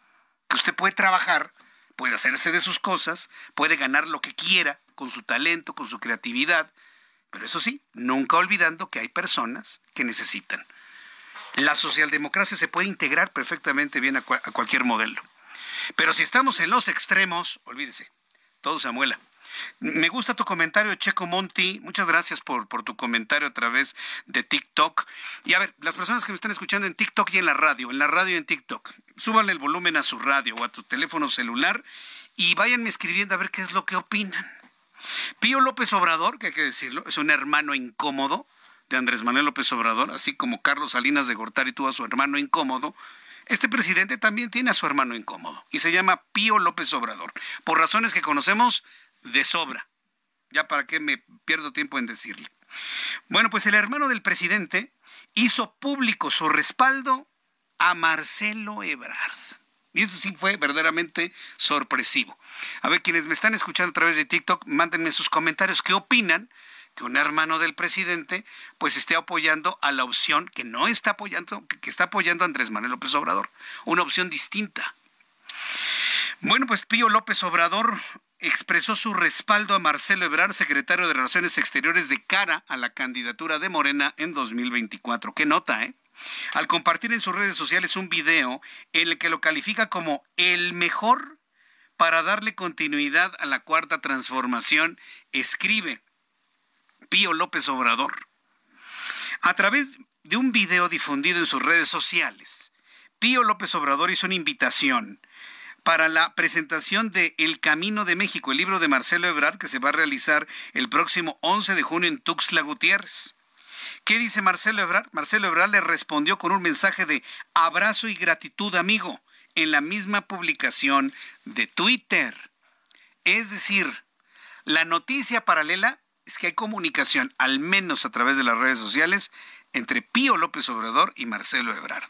Que usted puede trabajar, puede hacerse de sus cosas, puede ganar lo que quiera con su talento, con su creatividad. Pero eso sí, nunca olvidando que hay personas que necesitan. La socialdemocracia se puede integrar perfectamente bien a, cualquier modelo. Pero si estamos en los extremos, olvídese, todo se amuela. Me gusta tu comentario, Checo Monti. Muchas gracias por, por, tu comentario a través de TikTok. Y a ver, las personas que me están escuchando en TikTok y en la radio, en la radio y en TikTok, súbanle el volumen a su radio o a tu teléfono celular y váyanme escribiendo a ver qué es lo que opinan. Pío López Obrador, que hay que decirlo, es un hermano incómodo de Andrés Manuel López Obrador, así como Carlos Salinas de Gortari tuvo a su hermano incómodo, este presidente también tiene a su hermano incómodo y se llama Pío López Obrador, por razones que conocemos de sobra. Ya para qué me pierdo tiempo en decirle. Bueno, pues el hermano del presidente hizo público su respaldo a Marcelo Ebrard. Y eso sí fue verdaderamente sorpresivo. A ver, quienes me están escuchando a través de TikTok, mándenme sus comentarios. ¿Qué opinan que un hermano del presidente pues esté apoyando a la opción que no está apoyando, que está apoyando a Andrés Manuel López Obrador, una opción distinta. Bueno, pues Pío López Obrador expresó su respaldo a Marcelo Ebrard, secretario de Relaciones Exteriores, de cara a la candidatura de Morena en 2024. Qué nota, ¿eh? Al compartir en sus redes sociales un video en el que lo califica como el mejor para darle continuidad a la cuarta transformación, escribe, Pío López Obrador. A través de un video difundido en sus redes sociales, Pío López Obrador hizo una invitación para la presentación de El Camino de México, el libro de Marcelo Ebrard que se va a realizar el próximo 11 de junio en Tuxtla Gutiérrez. ¿Qué dice Marcelo Ebrard? Marcelo Ebrard le respondió con un mensaje de abrazo y gratitud, amigo, en la misma publicación de Twitter. Es decir, la noticia paralela es que hay comunicación, al menos a través de las redes sociales, entre Pío López Obrador y Marcelo Ebrard.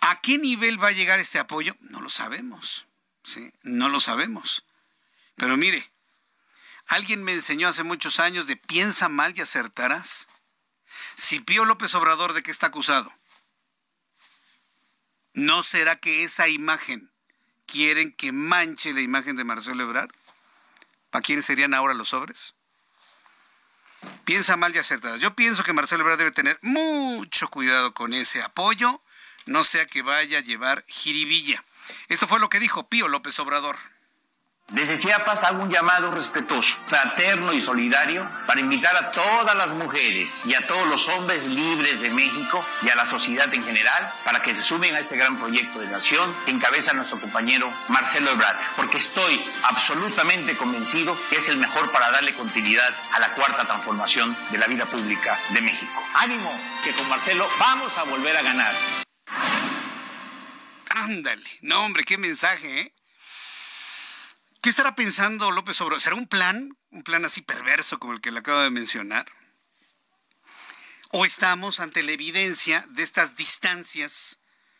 ¿A qué nivel va a llegar este apoyo? No lo sabemos. ¿sí? No lo sabemos. Pero mire, alguien me enseñó hace muchos años de piensa mal y acertarás. Si Pío López Obrador de qué está acusado, ¿no será que esa imagen quieren que manche la imagen de Marcelo Ebrard? ¿Para quiénes serían ahora los sobres? Piensa mal y acertadas. Yo pienso que Marcelo Ebrard debe tener mucho cuidado con ese apoyo, no sea que vaya a llevar jiribilla. Esto fue lo que dijo Pío López Obrador. Desde Chiapas hago un llamado respetuoso, fraterno y solidario para invitar a todas las mujeres y a todos los hombres libres de México y a la sociedad en general para que se sumen a este gran proyecto de nación que encabeza nuestro compañero Marcelo Ebrard, porque estoy absolutamente convencido que es el mejor para darle continuidad a la cuarta transformación de la vida pública de México. Ánimo, que con Marcelo vamos a volver a ganar. Ándale, no hombre, qué mensaje, ¿eh? ¿Qué estará pensando López Obrador? ¿Será un plan? ¿Un plan así perverso como el que le acabo de mencionar? ¿O estamos ante la evidencia de estas distancias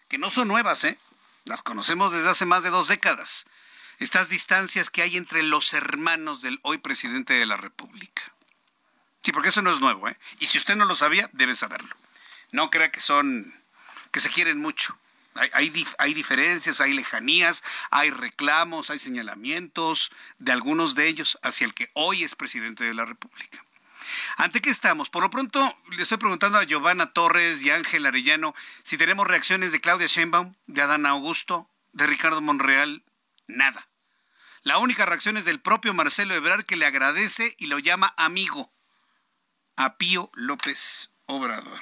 que no son nuevas, ¿eh? Las conocemos desde hace más de dos décadas. Estas distancias que hay entre los hermanos del hoy presidente de la República. Sí, porque eso no es nuevo, ¿eh? Y si usted no lo sabía, debe saberlo. No crea que son, que se quieren mucho. Hay, hay, diferencias, hay lejanías, hay reclamos, hay señalamientos de algunos de ellos hacia el que hoy es presidente de la República. ¿Ante qué estamos? Por lo pronto, le estoy preguntando a Giovanna Torres y Ángel Arellano si tenemos reacciones de Claudia Sheinbaum, de Adán Augusto, de Ricardo Monreal. Nada. La única reacción es del propio Marcelo Ebrard que le agradece y lo llama amigo a Pío López Obrador.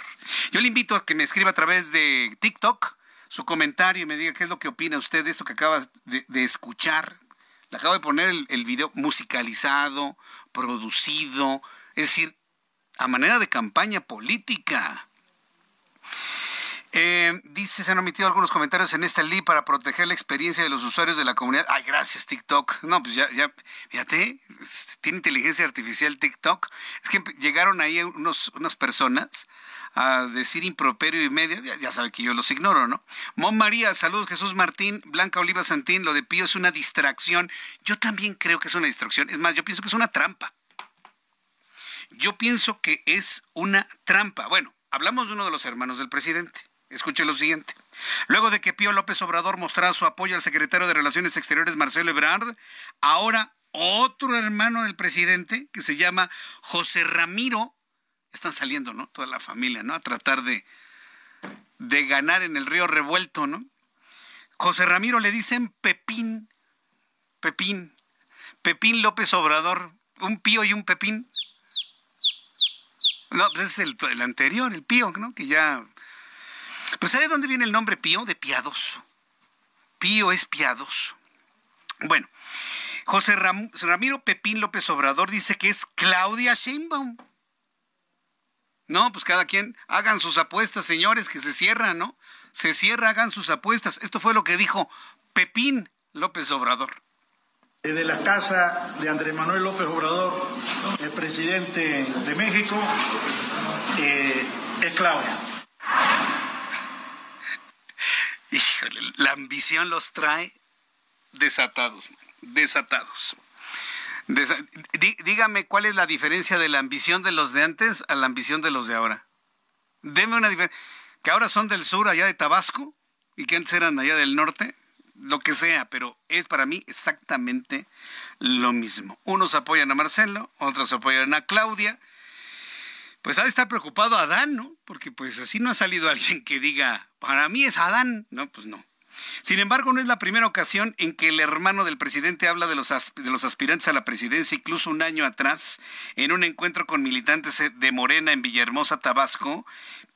Yo le invito a que me escriba a través de TikTok su comentario y me diga qué es lo que opina usted de esto que acaba de, escuchar. Le acabo de poner el, video musicalizado, producido, es decir, a manera de campaña política. Eh, dice, se han omitido algunos comentarios en esta ley para proteger la experiencia de los usuarios de la comunidad. Ay, gracias TikTok. No, pues ya, ya, fíjate, tiene inteligencia artificial TikTok. Es que llegaron ahí unos, unas personas a decir improperio y medio, ya, sabe que yo los ignoro, ¿no? Mon María, saludos Jesús Martín, Blanca Oliva Santín, lo de Pío es una distracción. Yo también creo que es una distracción. Es más, yo pienso que es una trampa. Yo pienso que es una trampa. Bueno, hablamos de uno de los hermanos del presidente. Escuche lo siguiente. Luego de que Pío López Obrador mostrara su apoyo al secretario de Relaciones Exteriores Marcelo Ebrard, ahora otro hermano del presidente que se llama José Ramiro, están saliendo, ¿no? Toda la familia, ¿no? A tratar de, de ganar en el río revuelto, ¿no? José Ramiro le dicen Pepín, Pepín, Pepín López Obrador, un pío y un Pepín. No, pues ese es el, el anterior, el pío, ¿no? Que ya pues ¿sabe dónde viene el nombre Pío? De piadoso. Pío es piadoso. Bueno, José Ramiro Pepín López Obrador dice que es Claudia Sheinbaum. No, pues cada quien hagan sus apuestas, señores, que se cierran, ¿no? Se cierra, hagan sus apuestas. Esto fue lo que dijo Pepín López Obrador. De la casa de Andrés Manuel López Obrador, el presidente de México, eh, es Claudia. Híjole, la ambición los trae desatados, desatados. Dígame cuál es la diferencia de la ambición de los de antes a la ambición de los de ahora. Deme una diferencia. Que ahora son del sur, allá de Tabasco, y que antes eran allá del norte, lo que sea, pero es para mí exactamente lo mismo. Unos apoyan a Marcelo, otros apoyan a Claudia, pues ha de estar preocupado Adán, ¿no? Porque pues así no ha salido alguien que diga, para mí es Adán. No, pues no. Sin embargo, no es la primera ocasión en que el hermano del presidente habla de los, de los aspirantes a la presidencia, incluso un año atrás, en un encuentro con militantes de Morena en Villahermosa, Tabasco,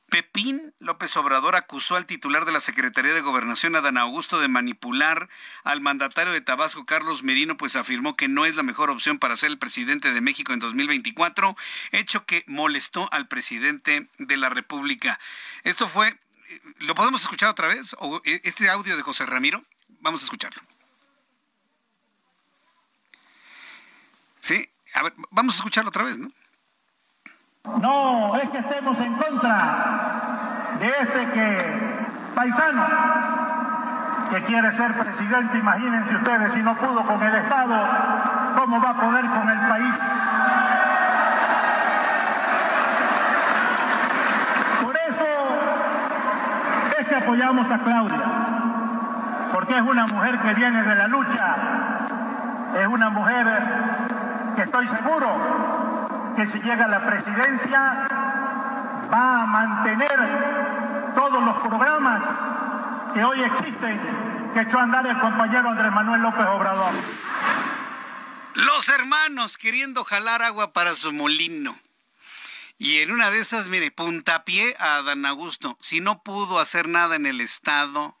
Pepín López Obrador acusó al titular de la Secretaría de Gobernación, Adán Augusto, de manipular al mandatario de Tabasco, Carlos Merino, pues afirmó que no es la mejor opción para ser el presidente de México en 2024, hecho que molestó al presidente de la República. Esto fue, ¿lo podemos escuchar otra vez? ¿O este audio de José Ramiro? Vamos a escucharlo. Sí, a ver, vamos a escucharlo otra vez, ¿no? No es que estemos en contra de este que paisano que quiere ser presidente, imagínense ustedes si no pudo con el Estado, ¿cómo va a poder con el país? Por eso que apoyamos a Claudia, porque es una mujer que viene de la lucha, es una mujer que estoy seguro que si llega a la presidencia va a mantener todos los programas que hoy existen que echó a andar el compañero Andrés Manuel López Obrador. Los hermanos queriendo jalar agua para su molino. Y en una de esas, mire, puntapié a Dan Augusto. Si no pudo hacer nada en el Estado,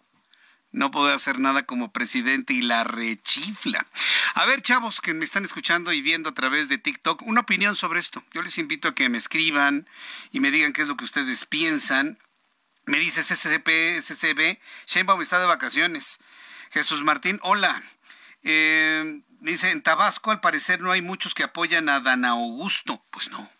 no puede hacer nada como presidente y la rechifla. A ver, chavos que me están escuchando y viendo a través de TikTok, una opinión sobre esto. Yo les invito a que me escriban y me digan qué es lo que ustedes piensan. Me dice SCP, SCB, Sheinbaum está de vacaciones. Jesús Martín, hola. Eh, dice, en Tabasco al parecer no hay muchos que apoyan a Dan Augusto. Pues no.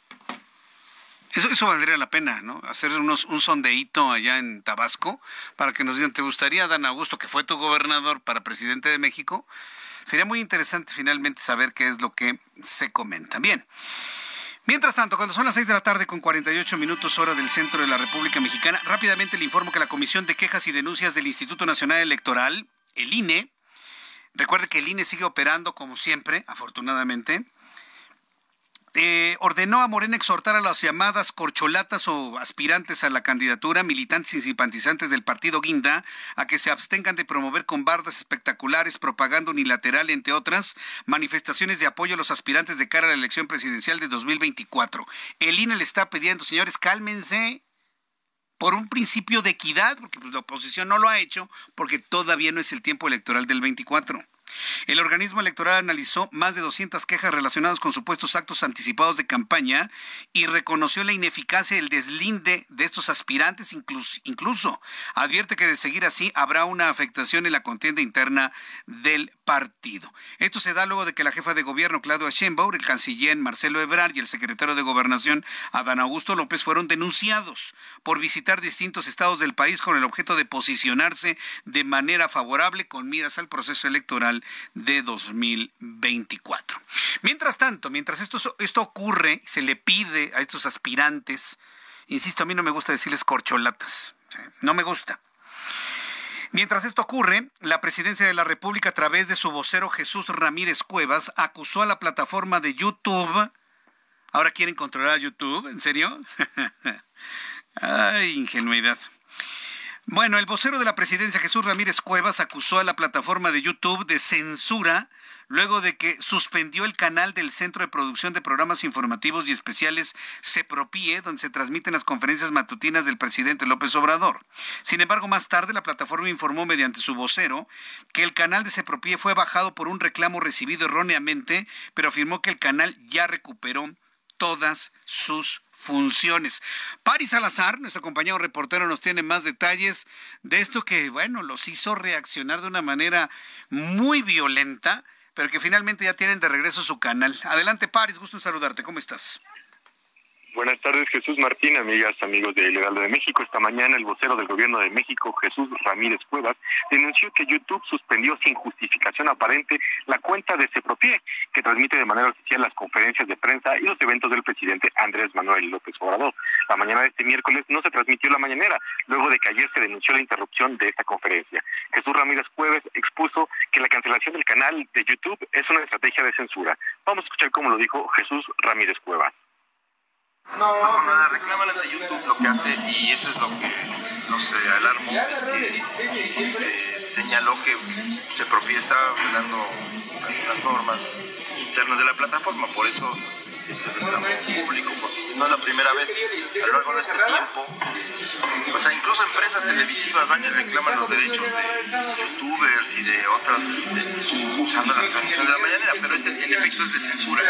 Eso, eso valdría la pena, ¿no? Hacer unos, un sondeíto allá en Tabasco para que nos digan, ¿te gustaría Dan Augusto, que fue tu gobernador para presidente de México? Sería muy interesante finalmente saber qué es lo que se comenta. Bien. Mientras tanto, cuando son las 6 de la tarde con 48 minutos hora del centro de la República Mexicana, rápidamente le informo que la Comisión de Quejas y Denuncias del Instituto Nacional Electoral, el INE, recuerde que el INE sigue operando como siempre, afortunadamente, eh, ordenó a Morena exhortar a las llamadas corcholatas o aspirantes a la candidatura, militantes y simpatizantes del partido Guinda, a que se abstengan de promover con bardas espectaculares, propaganda unilateral, entre otras, manifestaciones de apoyo a los aspirantes de cara a la elección presidencial de 2024. El INE le está pidiendo, señores, cálmense, por un principio de equidad, porque pues, la oposición no lo ha hecho, porque todavía no es el tiempo electoral del 24. El organismo electoral analizó más de 200 quejas relacionadas con supuestos actos anticipados de campaña y reconoció la ineficacia del deslinde de estos aspirantes, incluso, incluso advierte que de seguir así habrá una afectación en la contienda interna del partido. Esto se da luego de que la jefa de gobierno Claudia Sheinbaum, el canciller Marcelo Ebrard y el secretario de Gobernación Adán Augusto López fueron denunciados por visitar distintos estados del país con el objeto de posicionarse de manera favorable con miras al proceso electoral de 2024. Mientras tanto, mientras esto, esto ocurre, se le pide a estos aspirantes, insisto, a mí no me gusta decirles corcholatas, no me gusta. Mientras esto ocurre, la presidencia de la República, a través de su vocero Jesús Ramírez Cuevas, acusó a la plataforma de YouTube. Ahora quieren controlar YouTube, ¿en serio? Ay, ingenuidad. Bueno, el vocero de la presidencia, Jesús Ramírez Cuevas, acusó a la plataforma de YouTube de censura luego de que suspendió el canal del Centro de Producción de Programas Informativos y Especiales CEPROPIE, donde se transmiten las conferencias matutinas del presidente López Obrador. Sin embargo, más tarde la plataforma informó mediante su vocero que el canal de CEPROPIE fue bajado por un reclamo recibido erróneamente, pero afirmó que el canal ya recuperó todas sus funciones. Paris Salazar, nuestro compañero reportero, nos tiene más detalles de esto que, bueno, los hizo reaccionar de una manera muy violenta, pero que finalmente ya tienen de regreso su canal. Adelante, Paris, gusto en saludarte. ¿Cómo estás? Buenas tardes, Jesús Martín, amigas, amigos de Heraldo de México. Esta mañana el vocero del gobierno de México, Jesús Ramírez Cuevas, denunció que YouTube suspendió sin justificación aparente la cuenta de Cepropie, que transmite de manera oficial las conferencias de prensa y los eventos del presidente Andrés Manuel López Obrador. La mañana de este miércoles no se transmitió la mañanera, luego de que ayer se denunció la interrupción de esta conferencia. Jesús Ramírez Cuevas expuso que la cancelación del canal de YouTube es una estrategia de censura. Vamos a escuchar cómo lo dijo Jesús Ramírez Cuevas. No, nada, reclaman de YouTube lo que hace y eso es lo que nos alarmó, es que se señaló que se propia estaba violando las normas internas de la plataforma, por eso se público, porque no es la primera vez a lo largo de este tiempo. O sea, incluso empresas televisivas van y reclaman los derechos de youtubers y de otras este, usando la transmisión de la mañanera, pero este en efecto es de censura,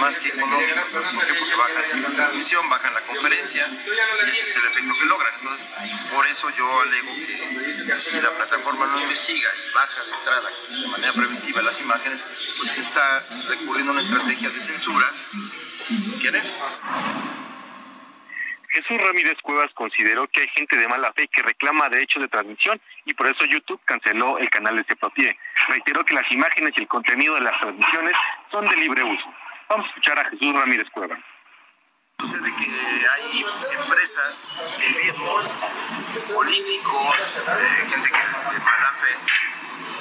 más que económico, porque bajan la transmisión, bajan la conferencia y ese es el efecto que logran. Entonces, por eso yo alego que si la plataforma no investiga y baja de entrada de manera preventiva las imágenes, pues está recurriendo a una estrategia de censura sin querer. Jesús Ramírez Cuevas consideró que hay gente de mala fe que reclama derechos de transmisión y por eso YouTube canceló el canal de Cepropie. Reiteró que las imágenes y el contenido de las transmisiones son de libre uso. Vamos a escuchar a Jesús Ramírez Cuevas. Sucede que hay empresas, gobiernos, políticos, eh, gente que de mala fe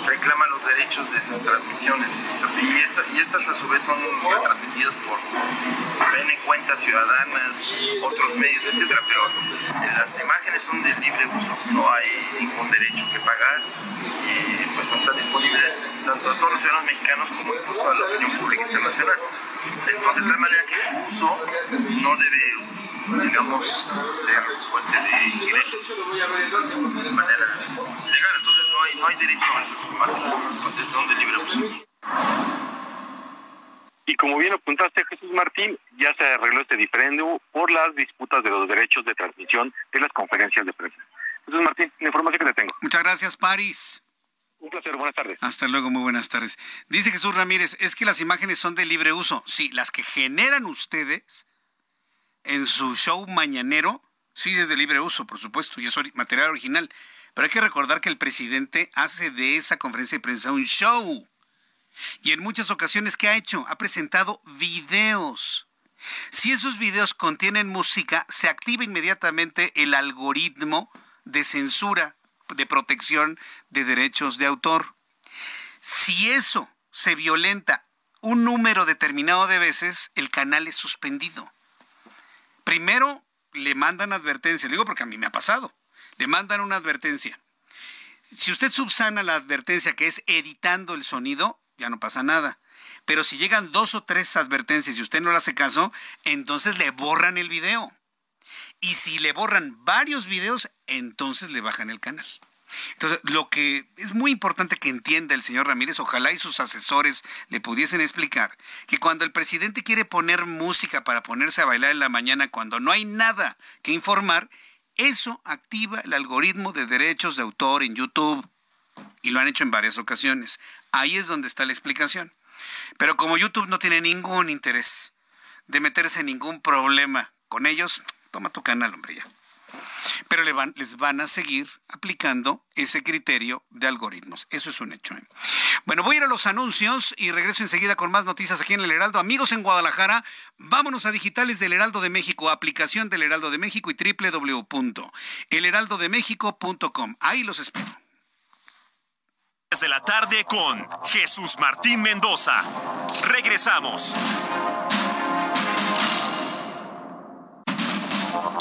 reclama los derechos de esas transmisiones. Y, estas a su vez son transmitidas por PN Cuentas Ciudadanas, otros medios, etcétera, pero las imágenes son de libre uso, no hay ningún derecho que pagar y pues son tan disponibles tanto a todos los ciudadanos mexicanos como incluso a la opinión pública internacional. Entonces, de tal manera que su uso no debe digamos, ser fuente de ingresos de manera legal. Entonces no hay, no hay derecho a esas imágenes, son de libre uso. Y como bien apuntaste, Jesús Martín, ya se arregló este diferendo por las disputas de los derechos de transmisión de las conferencias de prensa. Jesús Martín, la información que te tengo. Muchas gracias, París. Un placer, buenas tardes. Hasta luego, muy buenas tardes. Dice Jesús Ramírez, es que las imágenes son de libre uso. Sí, las que generan ustedes en su show mañanero, sí, es de libre uso, por supuesto, y es material original. Pero hay que recordar que el presidente hace de esa conferencia de prensa un show. Y en muchas ocasiones, ¿qué ha hecho? Ha presentado videos. Si esos videos contienen música, se activa inmediatamente el algoritmo de censura de protección de derechos de autor. Si eso se violenta un número determinado de veces, el canal es suspendido. Primero le mandan advertencia, digo porque a mí me ha pasado, le mandan una advertencia. Si usted subsana la advertencia que es editando el sonido, ya no pasa nada. Pero si llegan dos o tres advertencias y usted no le hace caso, entonces le borran el video. Y si le borran varios videos, entonces le bajan el canal. Entonces, lo que es muy importante que entienda el señor Ramírez, ojalá y sus asesores le pudiesen explicar, que cuando el presidente quiere poner música para ponerse a bailar en la mañana, cuando no hay nada que informar, eso activa el algoritmo de derechos de autor en YouTube. Y lo han hecho en varias ocasiones. Ahí es donde está la explicación. Pero como YouTube no tiene ningún interés de meterse en ningún problema con ellos, toma tu canal, hombre, ya pero les van a seguir aplicando ese criterio de algoritmos. Eso es un hecho. ¿eh? Bueno, voy a ir a los anuncios y regreso enseguida con más noticias aquí en el Heraldo. Amigos en Guadalajara, vámonos a digitales del Heraldo de México, aplicación del Heraldo de México y www.elheraldodemexico.com. Ahí los espero. Desde la tarde con Jesús Martín Mendoza. Regresamos.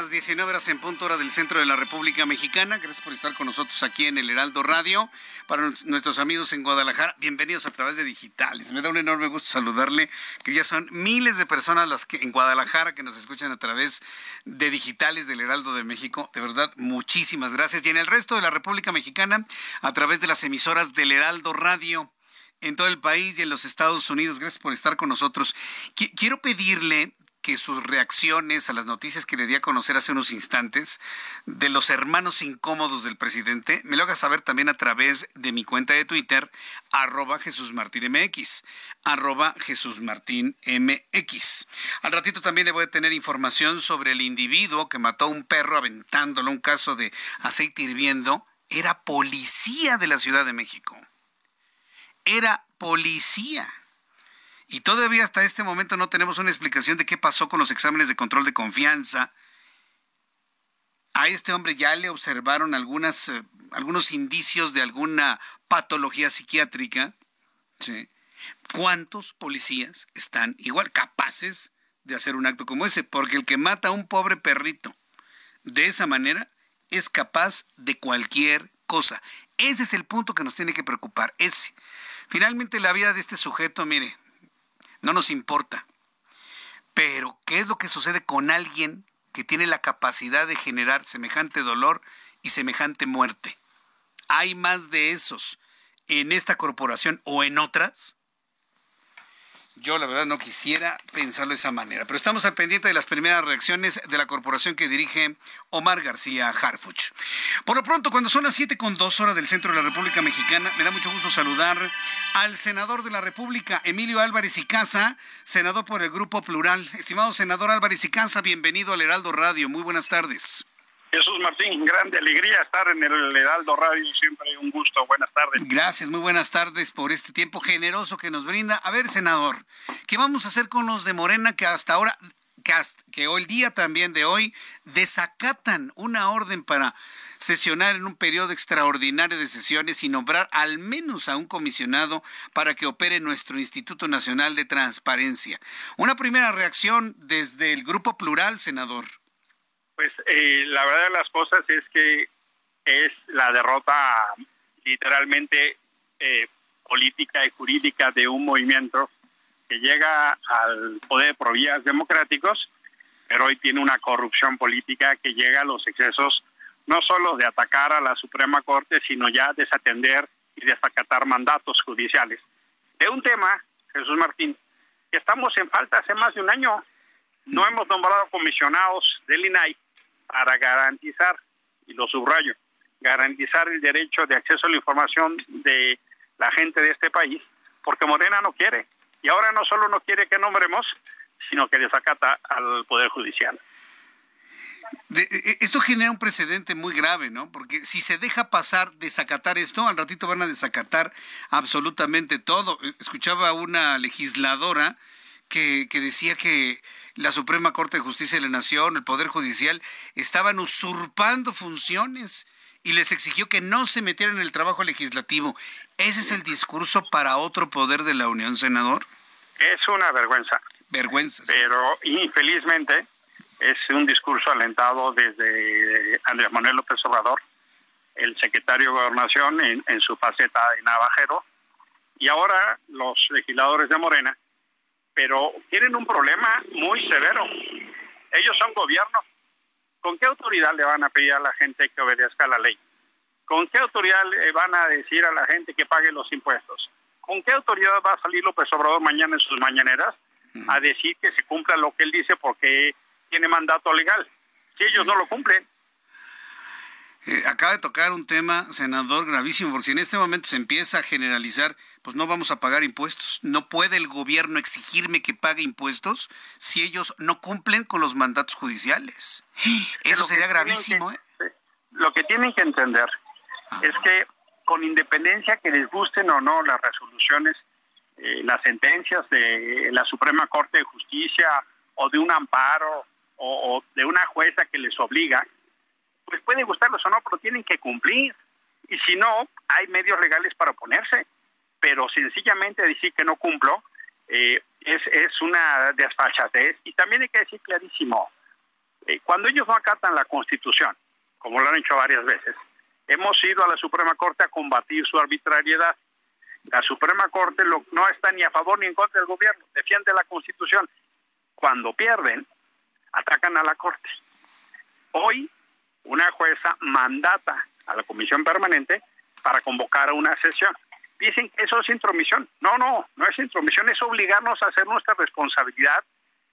Las 19 horas en punto hora del centro de la República Mexicana. Gracias por estar con nosotros aquí en el Heraldo Radio. Para nuestros amigos en Guadalajara, bienvenidos a través de digitales. Me da un enorme gusto saludarle, que ya son miles de personas las que en Guadalajara que nos escuchan a través de digitales del Heraldo de México. De verdad, muchísimas gracias. Y en el resto de la República Mexicana, a través de las emisoras del Heraldo Radio en todo el país y en los Estados Unidos. Gracias por estar con nosotros. Quiero pedirle que sus reacciones a las noticias que le di a conocer hace unos instantes de los hermanos incómodos del presidente, me lo haga saber también a través de mi cuenta de Twitter, arroba Jesús Martín MX, arroba Jesús Martín. Al ratito también le voy a tener información sobre el individuo que mató a un perro aventándolo, un caso de aceite hirviendo, era policía de la Ciudad de México. Era policía. Y todavía hasta este momento no tenemos una explicación de qué pasó con los exámenes de control de confianza. A este hombre ya le observaron eh, algunos indicios de alguna patología psiquiátrica. ¿Cuántos policías están igual capaces de hacer un acto como ese? Porque el que mata a un pobre perrito de esa manera es capaz de cualquier cosa. Ese es el punto que nos tiene que preocupar. Ese. Finalmente la vida de este sujeto, mire, no nos importa. Pero, ¿qué es lo que sucede con alguien que tiene la capacidad de generar semejante dolor y semejante muerte? ¿Hay más de esos en esta corporación o en otras? Yo la verdad no quisiera pensarlo de esa manera, pero estamos al pendiente de las primeras reacciones de la corporación que dirige Omar García Harfuch. Por lo pronto, cuando son las 7 con 2 horas del centro de la República Mexicana, me da mucho gusto saludar al senador de la República, Emilio Álvarez y Casa, senador por el Grupo Plural. Estimado senador Álvarez y Casa, bienvenido al Heraldo Radio. Muy buenas tardes. Jesús Martín, grande alegría estar en el Heraldo Radio, siempre un gusto. Buenas tardes. Gracias, muy buenas tardes por este tiempo generoso que nos brinda. A ver, senador, ¿qué vamos a hacer con los de Morena que hasta ahora, que, hoy día también de hoy, desacatan una orden para sesionar en un periodo extraordinario de sesiones y nombrar al menos a un comisionado para que opere nuestro Instituto Nacional de Transparencia. Una primera reacción desde el Grupo Plural, senador. Pues eh, la verdad de las cosas es que es la derrota literalmente eh, política y jurídica de un movimiento que llega al poder por vías democráticos, pero hoy tiene una corrupción política que llega a los excesos no solo de atacar a la Suprema Corte, sino ya desatender y desacatar mandatos judiciales. De un tema, Jesús Martín, que estamos en falta hace más de un año. No hemos nombrado comisionados del INAI para garantizar, y lo subrayo, garantizar el derecho de acceso a la información de la gente de este país, porque Morena no quiere. Y ahora no solo no quiere que nombremos, sino que desacata al Poder Judicial. E, e, esto genera un precedente muy grave, ¿no? Porque si se deja pasar desacatar esto, al ratito van a desacatar absolutamente todo. Escuchaba una legisladora que, que decía que la Suprema Corte de Justicia de la Nación, el Poder Judicial, estaban usurpando funciones y les exigió que no se metieran en el trabajo legislativo. ¿Ese es el discurso para otro poder de la Unión, senador? Es una vergüenza. Vergüenza. Pero infelizmente es un discurso alentado desde Andrés Manuel López Obrador, el secretario de Gobernación en, en su faceta de navajero, y ahora los legisladores de Morena, pero tienen un problema muy severo. Ellos son gobierno. ¿Con qué autoridad le van a pedir a la gente que obedezca la ley? ¿Con qué autoridad le van a decir a la gente que pague los impuestos? ¿Con qué autoridad va a salir López Obrador mañana en sus mañaneras a decir que se cumpla lo que él dice porque tiene mandato legal? Si ellos no lo cumplen. Eh, acaba de tocar un tema, senador, gravísimo, porque si en este momento se empieza a generalizar, pues no vamos a pagar impuestos. No puede el gobierno exigirme que pague impuestos si ellos no cumplen con los mandatos judiciales. Eso sería gravísimo. ¿eh? Lo que tienen que entender es que con independencia que les gusten o no las resoluciones, eh, las sentencias de la Suprema Corte de Justicia o de un amparo o, o de una jueza que les obliga, pues puede gustarlos o no, pero tienen que cumplir. Y si no, hay medios legales para oponerse. Pero sencillamente decir que no cumplo eh, es, es una desfachatez. Y también hay que decir clarísimo, eh, cuando ellos no acatan la Constitución, como lo han hecho varias veces, hemos ido a la Suprema Corte a combatir su arbitrariedad. La Suprema Corte lo, no está ni a favor ni en contra del gobierno, defiende la Constitución. Cuando pierden, atacan a la Corte. Hoy una jueza mandata a la comisión permanente para convocar a una sesión. Dicen que eso es intromisión. No, no, no es intromisión, es obligarnos a hacer nuestra responsabilidad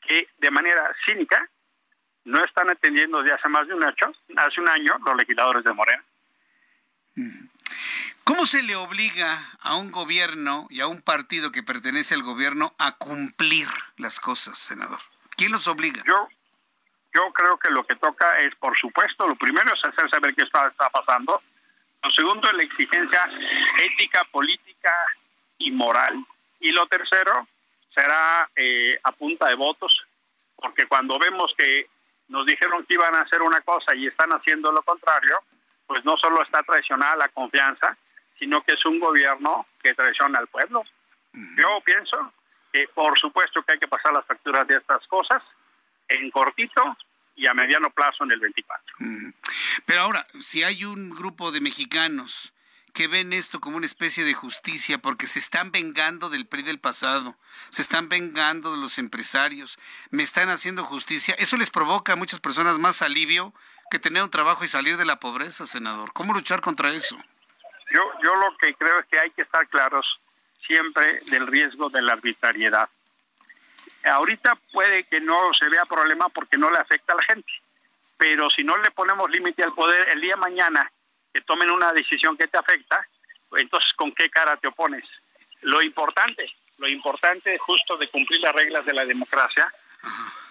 que de manera cínica no están atendiendo desde hace más de un año, hace un año los legisladores de Morena. ¿Cómo se le obliga a un gobierno y a un partido que pertenece al gobierno a cumplir las cosas, senador? ¿Quién los obliga? Yo, yo creo que lo que toca es, por supuesto, lo primero es hacer saber qué está, está pasando. Lo segundo es la exigencia ética, política y moral. Y lo tercero será eh, a punta de votos, porque cuando vemos que nos dijeron que iban a hacer una cosa y están haciendo lo contrario, pues no solo está traicionada la confianza, sino que es un gobierno que traiciona al pueblo. Yo pienso que por supuesto que hay que pasar las facturas de estas cosas en cortito y a mediano plazo en el 24. Pero ahora, si hay un grupo de mexicanos que ven esto como una especie de justicia porque se están vengando del PRI del pasado, se están vengando de los empresarios, me están haciendo justicia, eso les provoca a muchas personas más alivio que tener un trabajo y salir de la pobreza, senador. ¿Cómo luchar contra eso? Yo, yo lo que creo es que hay que estar claros siempre del riesgo de la arbitrariedad. Ahorita puede que no se vea problema porque no le afecta a la gente, pero si no le ponemos límite al poder el día de mañana que tomen una decisión que te afecta, entonces ¿con qué cara te opones? Lo importante, lo importante justo de cumplir las reglas de la democracia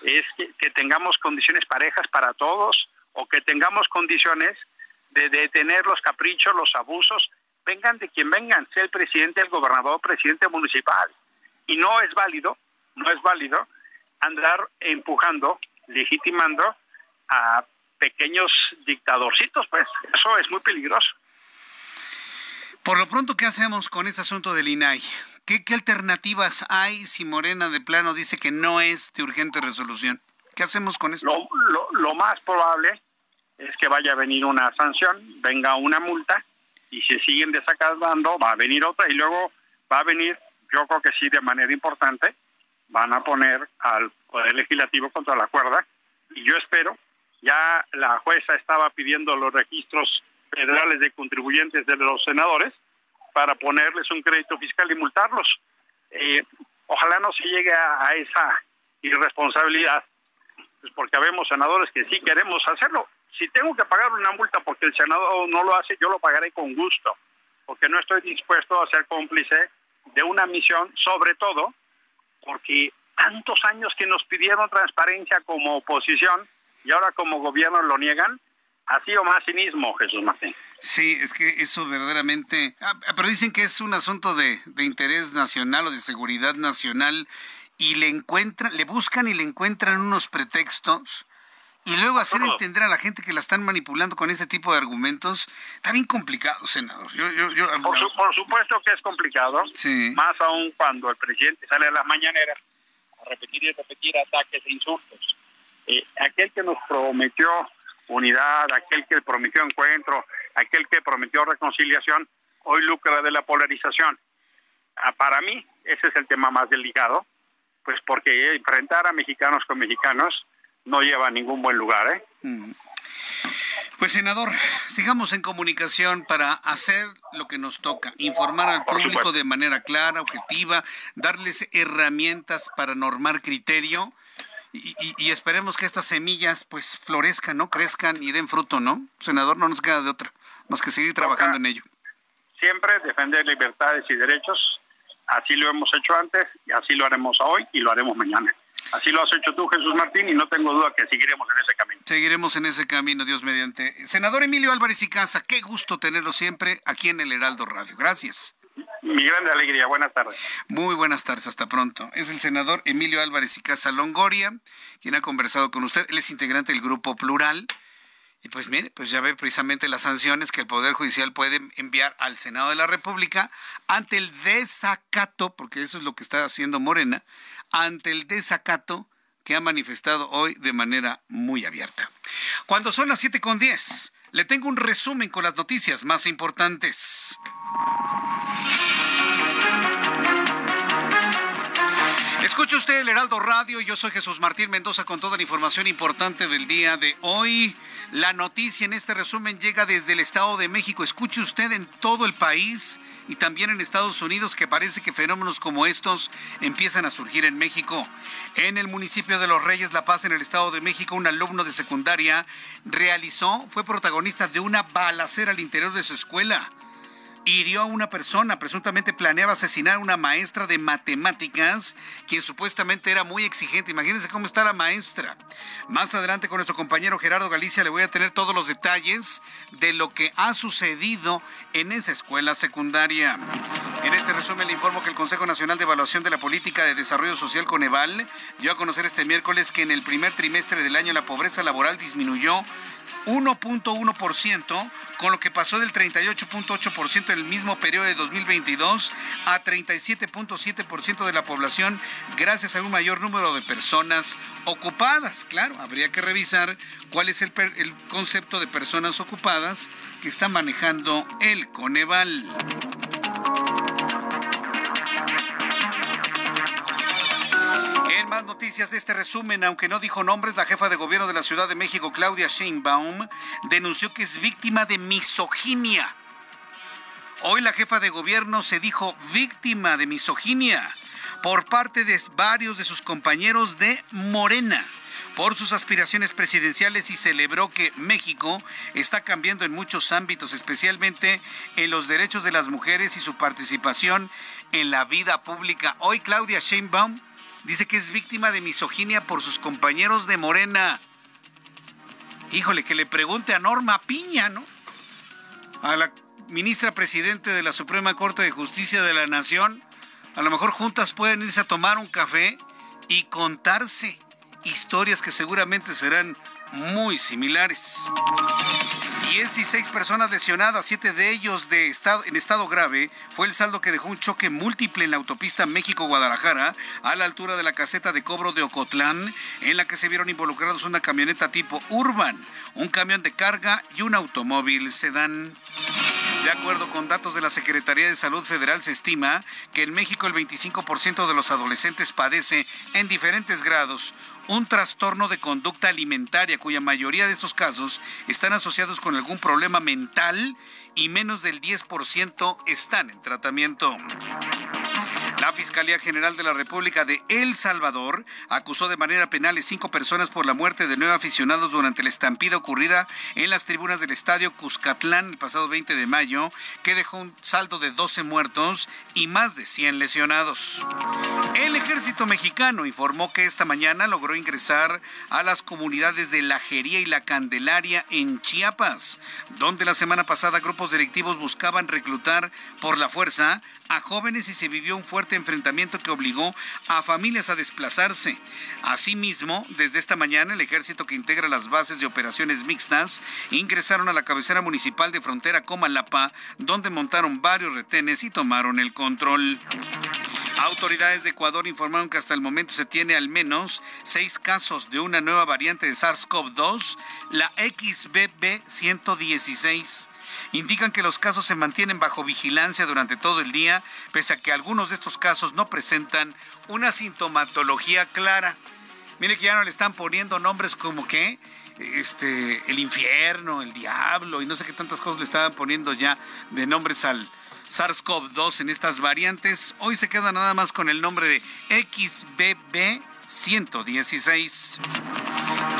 es que, que tengamos condiciones parejas para todos o que tengamos condiciones de detener los caprichos, los abusos, vengan de quien vengan, sea el presidente, el gobernador, presidente municipal. Y no es válido, no es válido andar empujando, legitimando a pequeños dictadorcitos, pues eso es muy peligroso. Por lo pronto, ¿qué hacemos con este asunto del INAI? ¿Qué, ¿Qué, alternativas hay si Morena de plano dice que no es de urgente resolución? ¿Qué hacemos con esto? Lo, lo, lo más probable es que vaya a venir una sanción, venga una multa y si siguen desacatando va a venir otra y luego va a venir, yo creo que sí de manera importante, van a poner al Poder Legislativo contra la cuerda y yo espero, ya la jueza estaba pidiendo los registros federales de contribuyentes de los senadores para ponerles un crédito fiscal y multarlos. Eh, ojalá no se llegue a, a esa irresponsabilidad, pues porque habemos senadores que sí queremos hacerlo. Si tengo que pagar una multa porque el senador no lo hace, yo lo pagaré con gusto, porque no estoy dispuesto a ser cómplice de una misión, sobre todo porque tantos años que nos pidieron transparencia como oposición y ahora como gobierno lo niegan, ha sido más cinismo, Jesús Martín. Sí, es que eso verdaderamente... Ah, pero dicen que es un asunto de, de interés nacional o de seguridad nacional y le encuentran, le buscan y le encuentran unos pretextos y luego hacer entender a la gente que la están manipulando con este tipo de argumentos, está bien complicado, senador. Yo, yo, yo, por, supuesto que es complicado, más aún cuando el presidente sale a las mañaneras a repetir y repetir ataques e insultos. Eh, aquel que nos prometió unidad, aquel que prometió encuentro, aquel que prometió reconciliación, hoy lucra de la polarización. Ah, para mí, ese es el tema más delicado, pues porque enfrentar a mexicanos con mexicanos no lleva a ningún buen lugar. ¿eh? Mm. Pues senador, sigamos en comunicación para hacer lo que nos toca, informar al público de manera clara, objetiva, darles herramientas para normar criterio y, esperemos que estas semillas pues florezcan, ¿no? Crezcan y den fruto, ¿no? Senador, no nos queda de otra, más que seguir trabajando en ello. Siempre defender libertades y derechos, así lo hemos hecho antes y así lo haremos hoy y lo haremos mañana. Así lo has hecho tú, Jesús Martín, y no tengo duda que seguiremos en ese camino. Seguiremos en ese camino, Dios mediante. Senador Emilio Álvarez y Casa, qué gusto tenerlo siempre aquí en el Heraldo Radio. Gracias. Mi grande alegría. Buenas tardes. Muy buenas tardes, hasta pronto. Es el senador Emilio Álvarez y Casa Longoria, quien ha conversado con usted. Él es integrante del Grupo Plural. Y pues mire, pues ya ve precisamente las sanciones que el Poder Judicial puede enviar al Senado de la República ante el desacato, porque eso es lo que está haciendo Morena, ante el desacato que ha manifestado hoy de manera muy abierta. Cuando son las 7 con 10, le tengo un resumen con las noticias más importantes. Escucha usted el Heraldo Radio, yo soy Jesús Martín Mendoza con toda la información importante del día de hoy. La noticia en este resumen llega desde el Estado de México. Escuche usted en todo el país y también en Estados Unidos que parece que fenómenos como estos empiezan a surgir en México. En el municipio de Los Reyes La Paz, en el Estado de México, un alumno de secundaria realizó, fue protagonista de una balacera al interior de su escuela hirió a una persona, presuntamente planeaba asesinar a una maestra de matemáticas, quien supuestamente era muy exigente. Imagínense cómo está la maestra. Más adelante con nuestro compañero Gerardo Galicia le voy a tener todos los detalles de lo que ha sucedido en esa escuela secundaria. En este resumen le informo que el Consejo Nacional de Evaluación de la Política de Desarrollo Social Coneval dio a conocer este miércoles que en el primer trimestre del año la pobreza laboral disminuyó 1.1%, con lo que pasó del 38.8% en el mismo periodo de 2022 a 37.7% de la población gracias a un mayor número de personas ocupadas. Claro, habría que revisar cuál es el, el concepto de personas ocupadas que está manejando el Coneval. Más noticias de este resumen, aunque no dijo nombres, la jefa de gobierno de la Ciudad de México, Claudia Sheinbaum, denunció que es víctima de misoginia. Hoy la jefa de gobierno se dijo víctima de misoginia por parte de varios de sus compañeros de Morena por sus aspiraciones presidenciales y celebró que México está cambiando en muchos ámbitos, especialmente en los derechos de las mujeres y su participación en la vida pública. Hoy Claudia Sheinbaum dice que es víctima de misoginia por sus compañeros de Morena. Híjole, que le pregunte a Norma Piña, ¿no? A la ministra presidente de la Suprema Corte de Justicia de la Nación. A lo mejor juntas pueden irse a tomar un café y contarse historias que seguramente serán muy similares. 16 personas lesionadas, siete de ellos de estado, en estado grave, fue el saldo que dejó un choque múltiple en la autopista México-Guadalajara a la altura de la caseta de cobro de Ocotlán, en la que se vieron involucrados una camioneta tipo Urban, un camión de carga y un automóvil sedán. De acuerdo con datos de la Secretaría de Salud Federal, se estima que en México el 25% de los adolescentes padece en diferentes grados un trastorno de conducta alimentaria, cuya mayoría de estos casos están asociados con algún problema mental y menos del 10% están en tratamiento. La Fiscalía General de la República de El Salvador acusó de manera penal a cinco personas por la muerte de nueve aficionados durante la estampida ocurrida en las tribunas del estadio Cuscatlán el pasado 20 de mayo, que dejó un saldo de 12 muertos y más de 100 lesionados. El ejército mexicano informó que esta mañana logró ingresar a las comunidades de La Jería y La Candelaria en Chiapas, donde la semana pasada grupos delictivos buscaban reclutar por la fuerza a jóvenes y se vivió un fuerte enfrentamiento que obligó a familias a desplazarse. Asimismo, desde esta mañana el ejército que integra las bases de operaciones mixtas ingresaron a la cabecera municipal de frontera Comalapa, donde montaron varios retenes y tomaron el control. Autoridades de Ecuador informaron que hasta el momento se tiene al menos seis casos de una nueva variante de SARS-CoV-2, la XBB116. Indican que los casos se mantienen bajo vigilancia durante todo el día, pese a que algunos de estos casos no presentan una sintomatología clara. Mire que ya no le están poniendo nombres como que este el infierno, el diablo y no sé qué tantas cosas le estaban poniendo ya de nombres al, SARS-CoV-2 en estas variantes. Hoy se queda nada más con el nombre de XBB 116.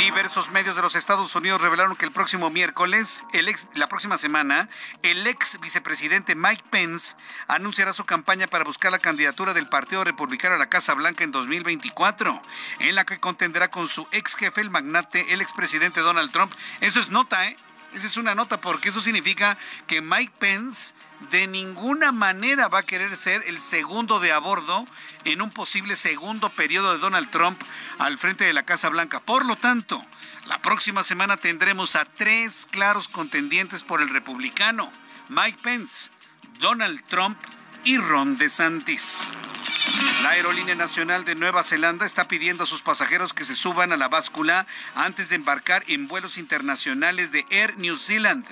Diversos medios de los Estados Unidos revelaron que el próximo miércoles, el ex, la próxima semana, el ex vicepresidente Mike Pence anunciará su campaña para buscar la candidatura del Partido Republicano a la Casa Blanca en 2024, en la que contendrá con su ex jefe, el magnate, el expresidente Donald Trump. Eso es nota, ¿eh? Esa es una nota porque eso significa que Mike Pence de ninguna manera va a querer ser el segundo de a bordo en un posible segundo periodo de Donald Trump al frente de la Casa Blanca. Por lo tanto, la próxima semana tendremos a tres claros contendientes por el republicano, Mike Pence, Donald Trump y Ron DeSantis. La Aerolínea Nacional de Nueva Zelanda está pidiendo a sus pasajeros que se suban a la báscula antes de embarcar en vuelos internacionales de Air New Zealand.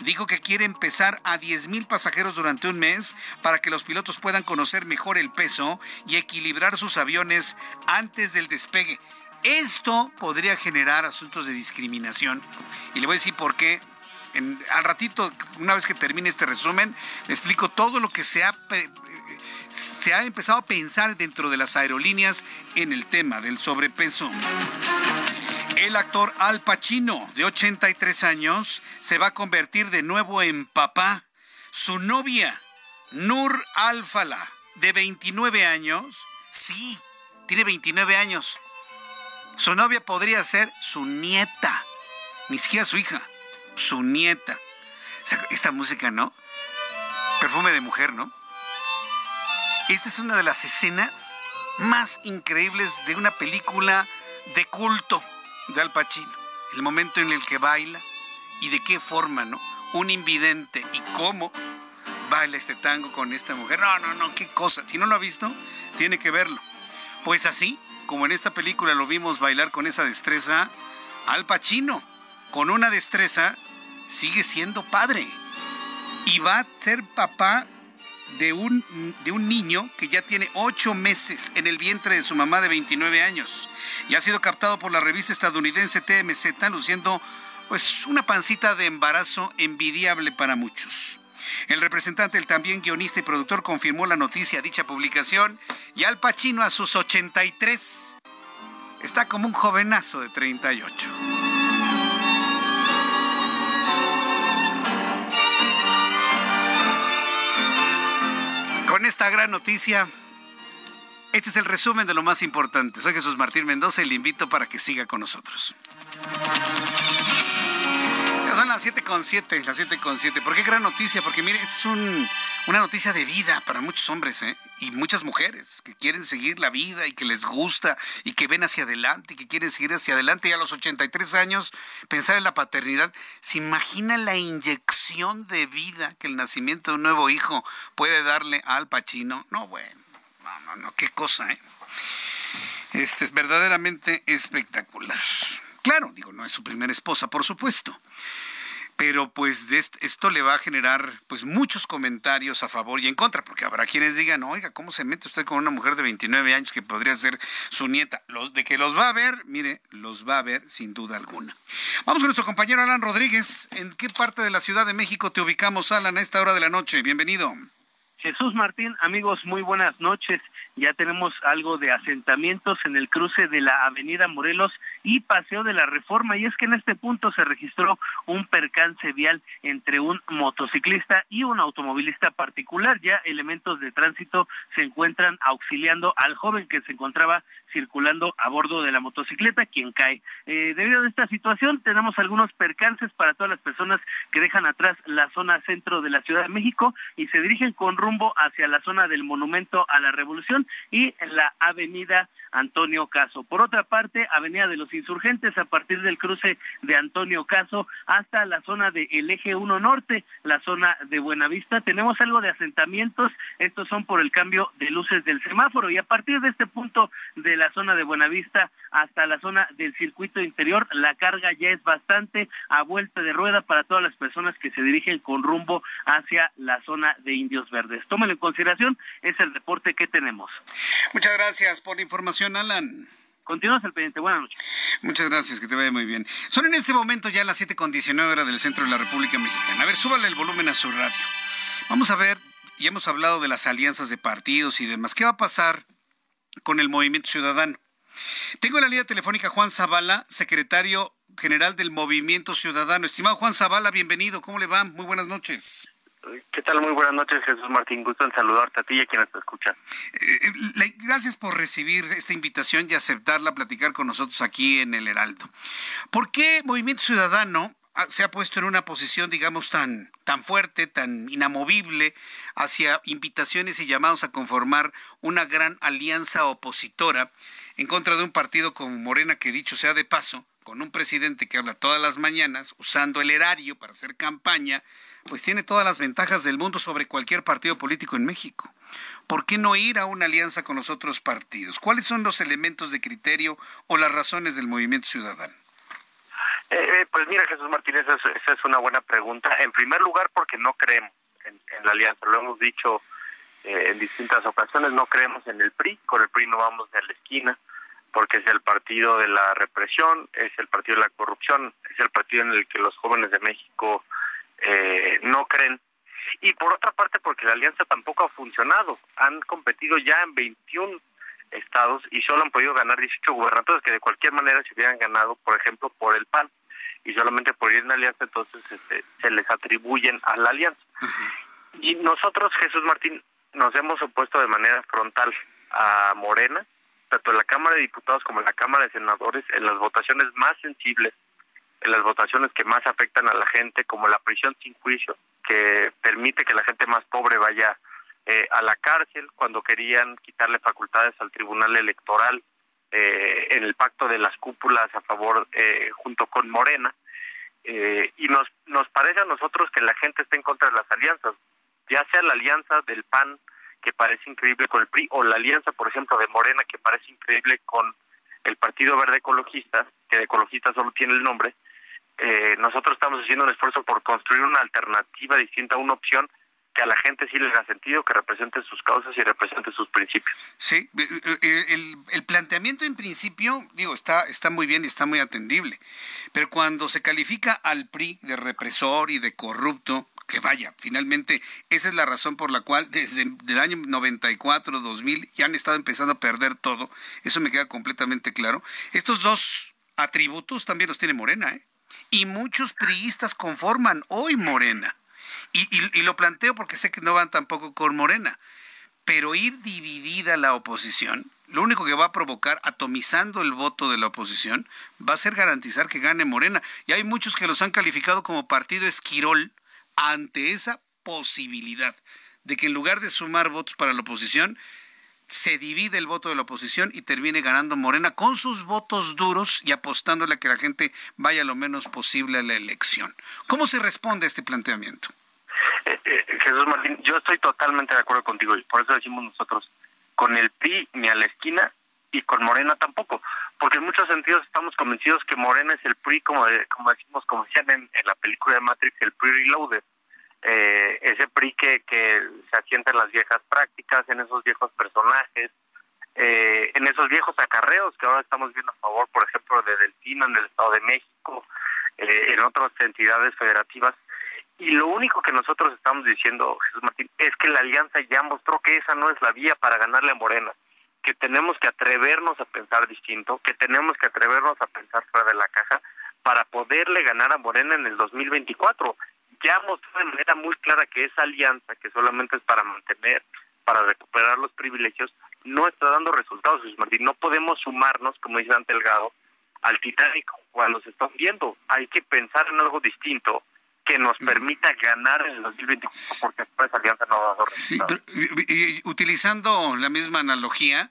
Dijo que quiere empezar a 10.000 pasajeros durante un mes para que los pilotos puedan conocer mejor el peso y equilibrar sus aviones antes del despegue. Esto podría generar asuntos de discriminación. Y le voy a decir por qué. al ratito, una vez que termine este resumen, le explico todo lo que se ha se ha empezado a pensar dentro de las aerolíneas en el tema del sobrepeso. El actor Al Pacino, de 83 años, se va a convertir de nuevo en papá. Su novia, Nur Alfala, de 29 años, sí, tiene 29 años. Su novia podría ser su nieta, ni siquiera su hija, su nieta. Esta música, ¿no? Perfume de mujer, ¿no? Esta es una de las escenas más increíbles de una película de culto de Al Pacino. El momento en el que baila y de qué forma, ¿no? Un invidente y cómo baila este tango con esta mujer. No, no, no, qué cosa. Si no lo ha visto, tiene que verlo. Pues así, como en esta película lo vimos bailar con esa destreza, Al Pacino, con una destreza, sigue siendo padre. Y va a ser papá de un, de un niño que ya tiene ocho meses en el vientre de su mamá de 29 años y ha sido captado por la revista estadounidense TMZ luciendo pues una pancita de embarazo envidiable para muchos. El representante, el también guionista y productor, confirmó la noticia a dicha publicación y Al Pacino a sus 83 está como un jovenazo de 38. Con esta gran noticia, este es el resumen de lo más importante. Soy Jesús Martín Mendoza y le invito para que siga con nosotros. Ya son las 7.7, las 7.7. ¿Por qué gran noticia? Porque mire, es una noticia de vida para muchos hombres ¿eh? y muchas mujeres que quieren seguir la vida y que les gusta y que ven hacia adelante y que quieren seguir hacia adelante. Y a los 83 años pensar en la paternidad. ¿Se imagina la inyección de vida que el nacimiento de un nuevo hijo puede darle al Pachino? No, bueno, no, no, no, qué cosa, ¿eh? Este es verdaderamente espectacular. Claro, digo, no es su primera esposa, por supuesto pero pues esto le va a generar pues muchos comentarios a favor y en contra, porque habrá quienes digan, oiga, ¿cómo se mete usted con una mujer de 29 años que podría ser su nieta? Los, de que los va a ver, mire, los va a ver sin duda alguna. Vamos con nuestro compañero Alan Rodríguez. ¿En qué parte de la Ciudad de México te ubicamos, Alan, a esta hora de la noche? Bienvenido. Jesús Martín, amigos, muy buenas noches. Ya tenemos algo de asentamientos en el cruce de la Avenida Morelos y Paseo de la Reforma. Y es que en este punto se registró un percance vial entre un motociclista y un automovilista particular. Ya elementos de tránsito se encuentran auxiliando al joven que se encontraba circulando a bordo de la motocicleta, quien cae. Eh, debido a esta situación, tenemos algunos percances para todas las personas que dejan atrás la zona centro de la Ciudad de México y se dirigen con rumbo hacia la zona del Monumento a la Revolución y la avenida Antonio Caso. Por otra parte, Avenida de los Insurgentes a partir del cruce de Antonio Caso hasta la zona del eje 1 norte, la zona de Buenavista. Tenemos algo de asentamientos, estos son por el cambio de luces del semáforo y a partir de este punto de la zona de Buenavista hasta la zona del circuito interior, la carga ya es bastante a vuelta de rueda para todas las personas que se dirigen con rumbo hacia la zona de Indios Verdes. Tómalo en consideración, es el reporte que tenemos. Muchas gracias por la información, Alan. Continúas el pendiente. Buenas noches. Muchas gracias, que te vaya muy bien. Son en este momento ya las 7.19 horas del centro de la República Mexicana. A ver, súbale el volumen a su radio. Vamos a ver, ya hemos hablado de las alianzas de partidos y demás. ¿Qué va a pasar con el Movimiento Ciudadano? Tengo en la línea telefónica Juan Zavala, secretario general del Movimiento Ciudadano. Estimado Juan Zavala, bienvenido. ¿Cómo le va? Muy buenas noches. ¿Qué tal? Muy buenas noches, Jesús Martín. Gusto en saludarte a ti y a quienes te escuchan. Eh, gracias por recibir esta invitación y aceptarla, platicar con nosotros aquí en el Heraldo. ¿Por qué Movimiento Ciudadano se ha puesto en una posición, digamos, tan, tan fuerte, tan inamovible hacia invitaciones y llamados a conformar una gran alianza opositora en contra de un partido como Morena, que dicho sea de paso, con un presidente que habla todas las mañanas, usando el erario para hacer campaña, pues tiene todas las ventajas del mundo sobre cualquier partido político en México. ¿Por qué no ir a una alianza con los otros partidos? ¿Cuáles son los elementos de criterio o las razones del movimiento ciudadano? Eh, eh, pues mira, Jesús Martínez, esa es una buena pregunta. En primer lugar, porque no creemos en, la alianza. Lo hemos dicho eh, en distintas ocasiones, no creemos en el PRI. Con el PRI no vamos de la esquina porque es el partido de la represión, es el partido de la corrupción, es el partido en el que los jóvenes de México eh, no creen. Y por otra parte, porque la alianza tampoco ha funcionado. Han competido ya en 21 estados y solo han podido ganar 18 gobernadores que de cualquier manera se hubieran ganado, por ejemplo, por el PAN. Y solamente por ir en alianza, entonces este, se les atribuyen a la alianza. Y nosotros, Jesús Martín, nos hemos opuesto de manera frontal a Morena tanto en la Cámara de Diputados como en la Cámara de Senadores, en las votaciones más sensibles, en las votaciones que más afectan a la gente, como la prisión sin juicio, que permite que la gente más pobre vaya eh, a la cárcel, cuando querían quitarle facultades al Tribunal Electoral, eh, en el pacto de las cúpulas a favor, eh, junto con Morena, y nos, nos parece a nosotros que la gente está en contra de las alianzas, ya sea la alianza del PAN, que parece increíble con el PRI, o la alianza, por ejemplo, de Morena, que parece increíble con el Partido Verde Ecologista, que de ecologista solo tiene el nombre, eh, nosotros estamos haciendo un esfuerzo por construir una alternativa distinta, una opción que a la gente sí le haga sentido, que represente sus causas y represente sus principios. Sí, eh, eh, el, el, planteamiento en principio, digo, está, está muy bien y está muy atendible, pero cuando se califica al PRI de represor y de corrupto, que vaya, finalmente esa es la razón por la cual desde el año 94, 2000 ya han estado empezando a perder todo, eso me queda completamente claro. Estos dos atributos también los tiene Morena, ¿eh? Y muchos priistas conforman hoy Morena. Y, y, lo planteo porque sé que no van tampoco con Morena. Pero ir dividida la oposición, lo único que va a provocar, atomizando el voto de la oposición, va a ser garantizar que gane Morena. Y hay muchos que los han calificado como partido esquirol, ante esa posibilidad de que en lugar de sumar votos para la oposición, se divide el voto de la oposición y termine ganando Morena con sus votos duros y apostándole a que la gente vaya lo menos posible a la elección. ¿Cómo se responde a este planteamiento? Eh, eh, Jesús Martín, yo estoy totalmente de acuerdo contigo y por eso decimos nosotros, con el PRI ni a la esquina y con Morena tampoco, porque en muchos sentidos estamos convencidos que Morena es el PRI, como, decimos, como decían en, la película de Matrix, el PRI Reloaded. Eh, ese PRI que, que se asienta en las viejas prácticas, en esos viejos personajes, eh, en esos viejos acarreos que ahora estamos viendo a favor, por ejemplo, de Delfino en el Estado de México, eh, en otras entidades federativas. Y lo único que nosotros estamos diciendo, Jesús Martín, es que la alianza ya mostró que esa no es la vía para ganarle a Morena que tenemos que atrevernos a pensar distinto, que tenemos que atrevernos a pensar fuera de la caja para poderle ganar a Morena en el 2024. Ya mostró de manera muy clara que esa alianza, que solamente es para mantener, para recuperar los privilegios, no está dando resultados, Jesús Martín. No podemos sumarnos, como dice Dante Delgado, al Titanic cuando se está viendo. Hay que pensar en algo distinto que nos permita ganar en el 2024, porque esa alianza no va a. Sí, utilizando la misma analogía,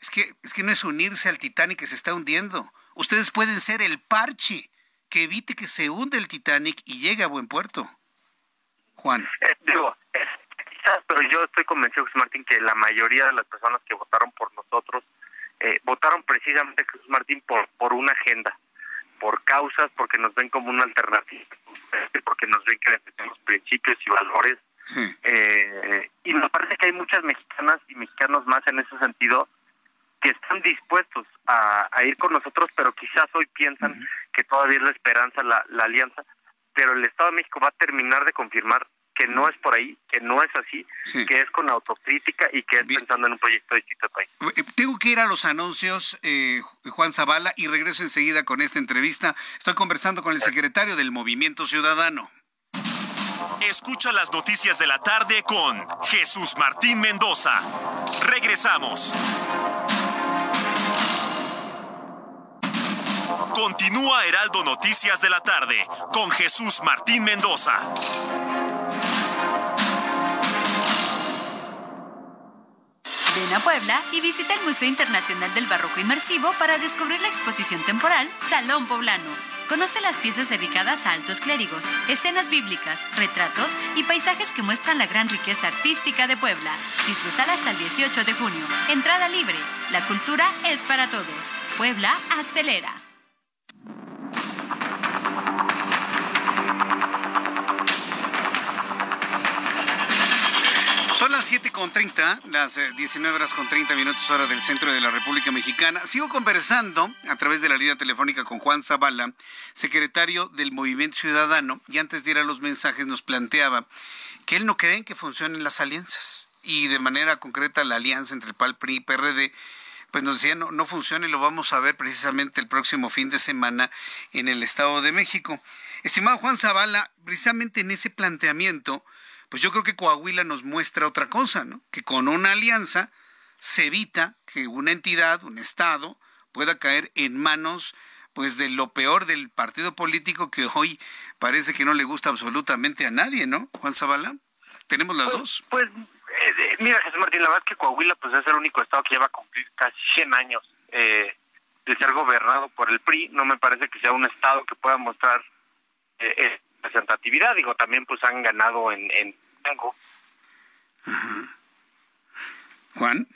es que, es que no es unirse al Titanic que se está hundiendo. Ustedes pueden ser el parche que evite que se hunde el Titanic y llegue a buen puerto. Juan. Eh, digo, pero yo estoy convencido, Jesús Martín, que la mayoría de las personas que votaron por nosotros eh, votaron precisamente, Jesús Martín, por, por una agenda, por causas, porque nos ven como una alternativa, porque nos ven que tenemos principios y valores. Eh, y me parece que hay muchas mexicanas y mexicanos más en ese sentido que están dispuestos a, ir con nosotros, pero quizás hoy piensan que todavía es la esperanza la, la alianza, pero el Estado de México va a terminar de confirmar que no es por ahí, que no es así, que es con autocrítica y que es pensando en un proyecto distinto país. Eh, tengo que ir a los anuncios, eh, Juan Zavala, y regreso enseguida con esta entrevista. Estoy conversando con el secretario del Movimiento Ciudadano. Escucha las noticias de la tarde con Jesús Martín Mendoza. Regresamos. Continúa Heraldo Noticias de la tarde con Jesús Martín Mendoza. Ven a Puebla y visita el Museo Internacional del Barroco Inmersivo para descubrir la exposición temporal Salón Poblano. Conoce las piezas dedicadas a altos clérigos, escenas bíblicas, retratos y paisajes que muestran la gran riqueza artística de Puebla. Disfrútala hasta el 18 de junio. Entrada libre. La cultura es para todos. Puebla acelera. Las 7.30, las 19 eh, horas con 30 minutos hora del centro de la República Mexicana. Sigo conversando a través de la línea telefónica con Juan Zavala, secretario del Movimiento Ciudadano, y antes de ir a los mensajes nos planteaba que él no cree que funcionen las alianzas. Y de manera concreta la alianza entre el PAL, PRI y PRD, pues nos decía no, no funciona y lo vamos a ver precisamente el próximo fin de semana en el Estado de México. Estimado Juan Zavala, precisamente en ese planteamiento, pues yo creo que Coahuila nos muestra otra cosa, ¿no? Que con una alianza se evita que una entidad, un Estado, pueda caer en manos pues de lo peor del partido político que hoy parece que no le gusta absolutamente a nadie, ¿no? Juan Zavala, tenemos las pues, dos. Pues eh, mira, Jesús Martín, la verdad es que Coahuila pues es el único estado que lleva a cumplir casi 100 años eh, de ser gobernado por el PRI. No me parece que sea un estado que pueda mostrar eh, representatividad. Digo, también pues han ganado en, en Tango. Juan.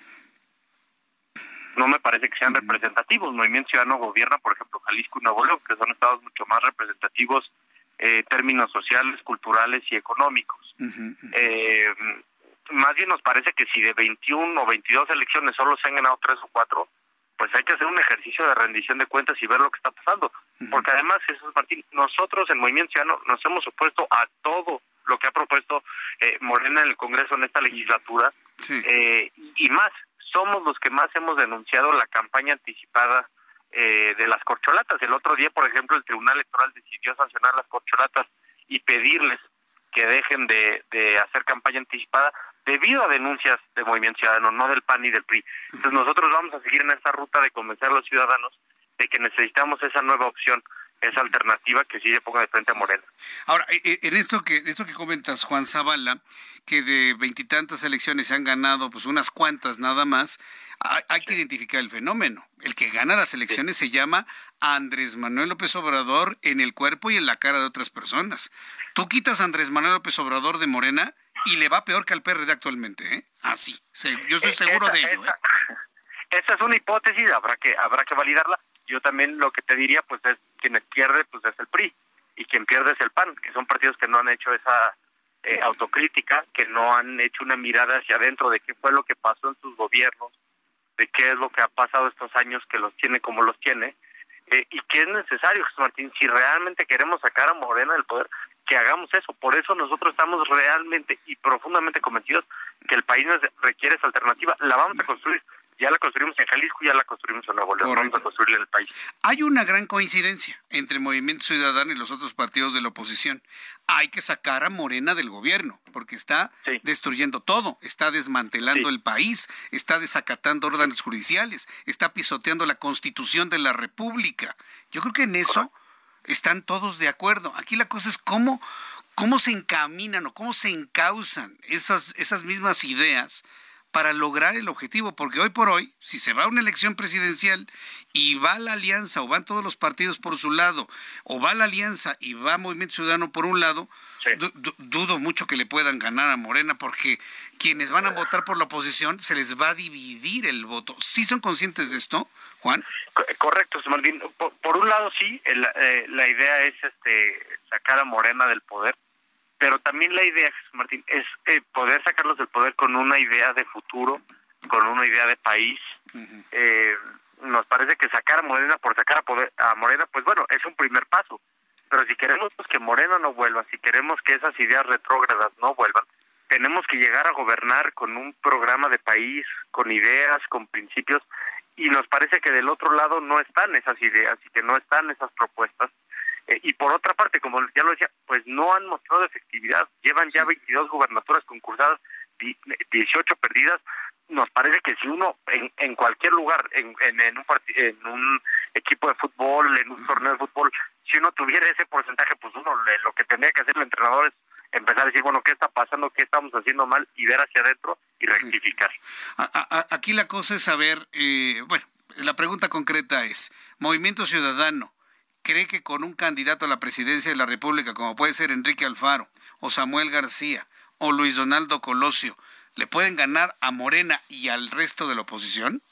No me parece que sean representativos. Movimiento Ciudadano gobierna, por ejemplo, Jalisco y Nuevo León, que son estados mucho más representativos eh, términos sociales, culturales y económicos. Eh, más bien nos parece que si de 21 o 22 elecciones solo se han ganado tres o cuatro, pues hay que hacer un ejercicio de rendición de cuentas y ver lo que está pasando. Porque además, Jesús Martín, nosotros en Movimiento Ciudadano nos hemos opuesto a todo lo que ha propuesto eh, Morena en el Congreso en esta legislatura eh, y más, somos los que más hemos denunciado la campaña anticipada eh, de las corcholatas. El otro día, por ejemplo, el Tribunal Electoral decidió sancionar las corcholatas y pedirles que dejen de, de hacer campaña anticipada debido a denuncias de Movimiento Ciudadano, no del PAN ni del PRI. Entonces nosotros vamos a seguir en esta ruta de convencer a los ciudadanos de que necesitamos esa nueva opción esa alternativa que sí le ponga de frente a Morena. Ahora, e, e, en esto que esto que comentas, Juan Zavala, que de veintitantas elecciones se han ganado pues unas cuantas nada más, hay, que identificar el fenómeno. El que gana las elecciones se llama Andrés Manuel López Obrador en el cuerpo y en la cara de otras personas. Tú quitas a Andrés Manuel López Obrador de Morena y le va peor que al PRD actualmente, ¿eh? Así, yo estoy seguro de ello. ¿eh? Esa es una hipótesis, habrá que habrá que validarla. Yo también lo que te diría, pues es quien pierde, pues es el PRI y quien pierde es el PAN, que son partidos que no han hecho esa eh, autocrítica, que no han hecho una mirada hacia adentro de qué fue lo que pasó en sus gobiernos, de qué es lo que ha pasado estos años que los tiene como los tiene, eh, y que es necesario, Jesús Martín, si realmente queremos sacar a Morena del poder, que hagamos eso. Por eso nosotros estamos realmente y profundamente convencidos que el país requiere esa alternativa. La vamos a construir ya la construimos en Jalisco, ya la construimos en Nuevo León, vamos a construirla en el país. Hay una gran coincidencia entre Movimiento Ciudadano y los otros partidos de la oposición. Hay que sacar a Morena del gobierno, porque está destruyendo todo, está desmantelando el país, está desacatando órdenes judiciales, está pisoteando la constitución de la República. Yo creo que en eso están todos de acuerdo. Aquí la cosa es cómo, cómo se encaminan o cómo se encausan esas, esas mismas ideas para lograr el objetivo, porque hoy por hoy, si se va a una elección presidencial y va la alianza o van todos los partidos por su lado, o va la alianza y va Movimiento Ciudadano por un lado, dudo mucho que le puedan ganar a Morena, porque quienes van a votar por la oposición se les va a dividir el voto. ¿Sí son conscientes de esto, Juan? Correcto, Martín. Por, un lado sí, eh, la idea es este sacar a Morena del poder pero también la idea, Jesús Martín, es eh, poder sacarlos del poder con una idea de futuro, con una idea de país. eh, nos parece que sacar a Morena por sacar a, poder, a Morena, pues bueno, es un primer paso. Pero si queremos que Morena no vuelva, si queremos que esas ideas retrógradas no vuelvan, tenemos que llegar a gobernar con un programa de país, con ideas, con principios, y nos parece que del otro lado no están esas ideas y que no están esas propuestas eh, y por otra parte, como ya lo decía, pues no han mostrado efectividad. Llevan ya 22 gubernaturas concursadas, 18 perdidas. Nos parece que si uno en, en cualquier lugar, en, en, un en un equipo de fútbol, en un torneo de fútbol, si uno tuviera ese porcentaje, pues uno lo que tendría que hacer el entrenador es empezar a decir, bueno, ¿qué está pasando? ¿Qué estamos haciendo mal? Y ver hacia adentro y rectificar. Aquí la cosa es saber, eh, bueno, la pregunta concreta es, Movimiento Ciudadano, cree que con un candidato a la presidencia de la República, como puede ser Enrique Alfaro, o Samuel García, o Luis Donaldo Colosio, le pueden ganar a Morena y al resto de la oposición?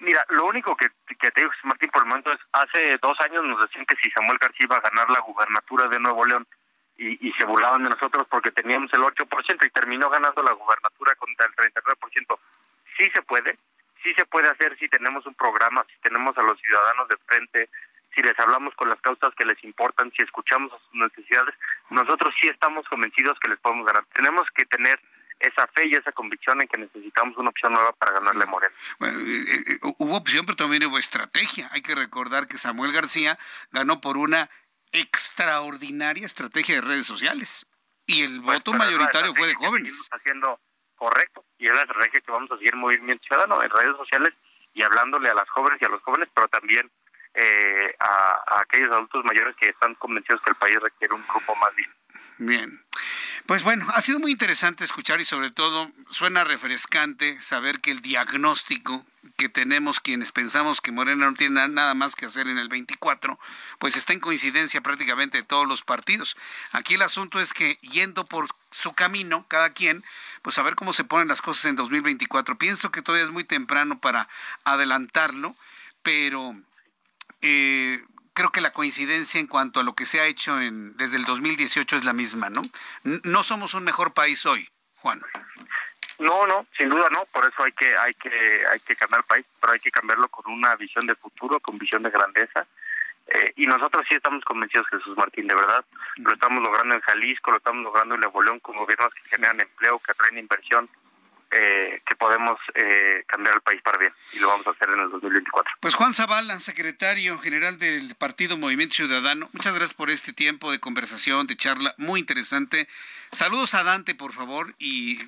Mira, lo único que, que te digo, Martín, por el momento es, hace dos años nos decían que si Samuel García iba a ganar la gubernatura de Nuevo León y, y se burlaban de nosotros porque teníamos el 8% y terminó ganando la gubernatura contra el 39%. Sí se puede, sí se puede hacer si tenemos un programa, si tenemos a los ciudadanos de frente, si les hablamos con las causas que les importan, si escuchamos a sus necesidades, nosotros sí estamos convencidos que les podemos ganar. Tenemos que tener esa fe y esa convicción en que necesitamos una opción nueva para ganarle a Moreno. Bueno, eh, eh, eh, hubo opción, pero también hubo estrategia. Hay que recordar que Samuel García ganó por una extraordinaria estrategia de redes sociales y el pues, voto mayoritario fue de jóvenes. Haciendo correcto y es la estrategia que vamos a seguir en Movimiento Ciudadano en redes sociales y hablándole a las jóvenes y a los jóvenes, pero también eh, a, aquellos adultos mayores que están convencidos que el país requiere un grupo más bien. Bien. Pues bueno, ha sido muy interesante escuchar y sobre todo suena refrescante saber que el diagnóstico que tenemos quienes pensamos que Morena no tiene nada más que hacer en el 24, pues está en coincidencia prácticamente de todos los partidos. Aquí el asunto es que yendo por su camino, cada quien, pues a ver cómo se ponen las cosas en 2024. Pienso que todavía es muy temprano para adelantarlo, pero eh, creo que la coincidencia en cuanto a lo que se ha hecho en, desde el 2018 es la misma, ¿no? No somos un mejor país hoy, Juan. No, no, sin duda no, por eso hay que hay que hay que cambiar el país, pero hay que cambiarlo con una visión de futuro, con visión de grandeza. Eh, y nosotros sí estamos convencidos, Jesús Martín, de verdad. Lo estamos logrando en Jalisco, lo estamos logrando en Nuevo León con gobiernos que generan empleo, que atraen inversión, eh, que podemos eh, cambiar el país para bien y lo vamos a hacer en el 2024. Pues Juan Zavala, secretario general del Partido Movimiento Ciudadano, muchas gracias por este tiempo de conversación, de charla muy interesante. Saludos a Dante, por favor, y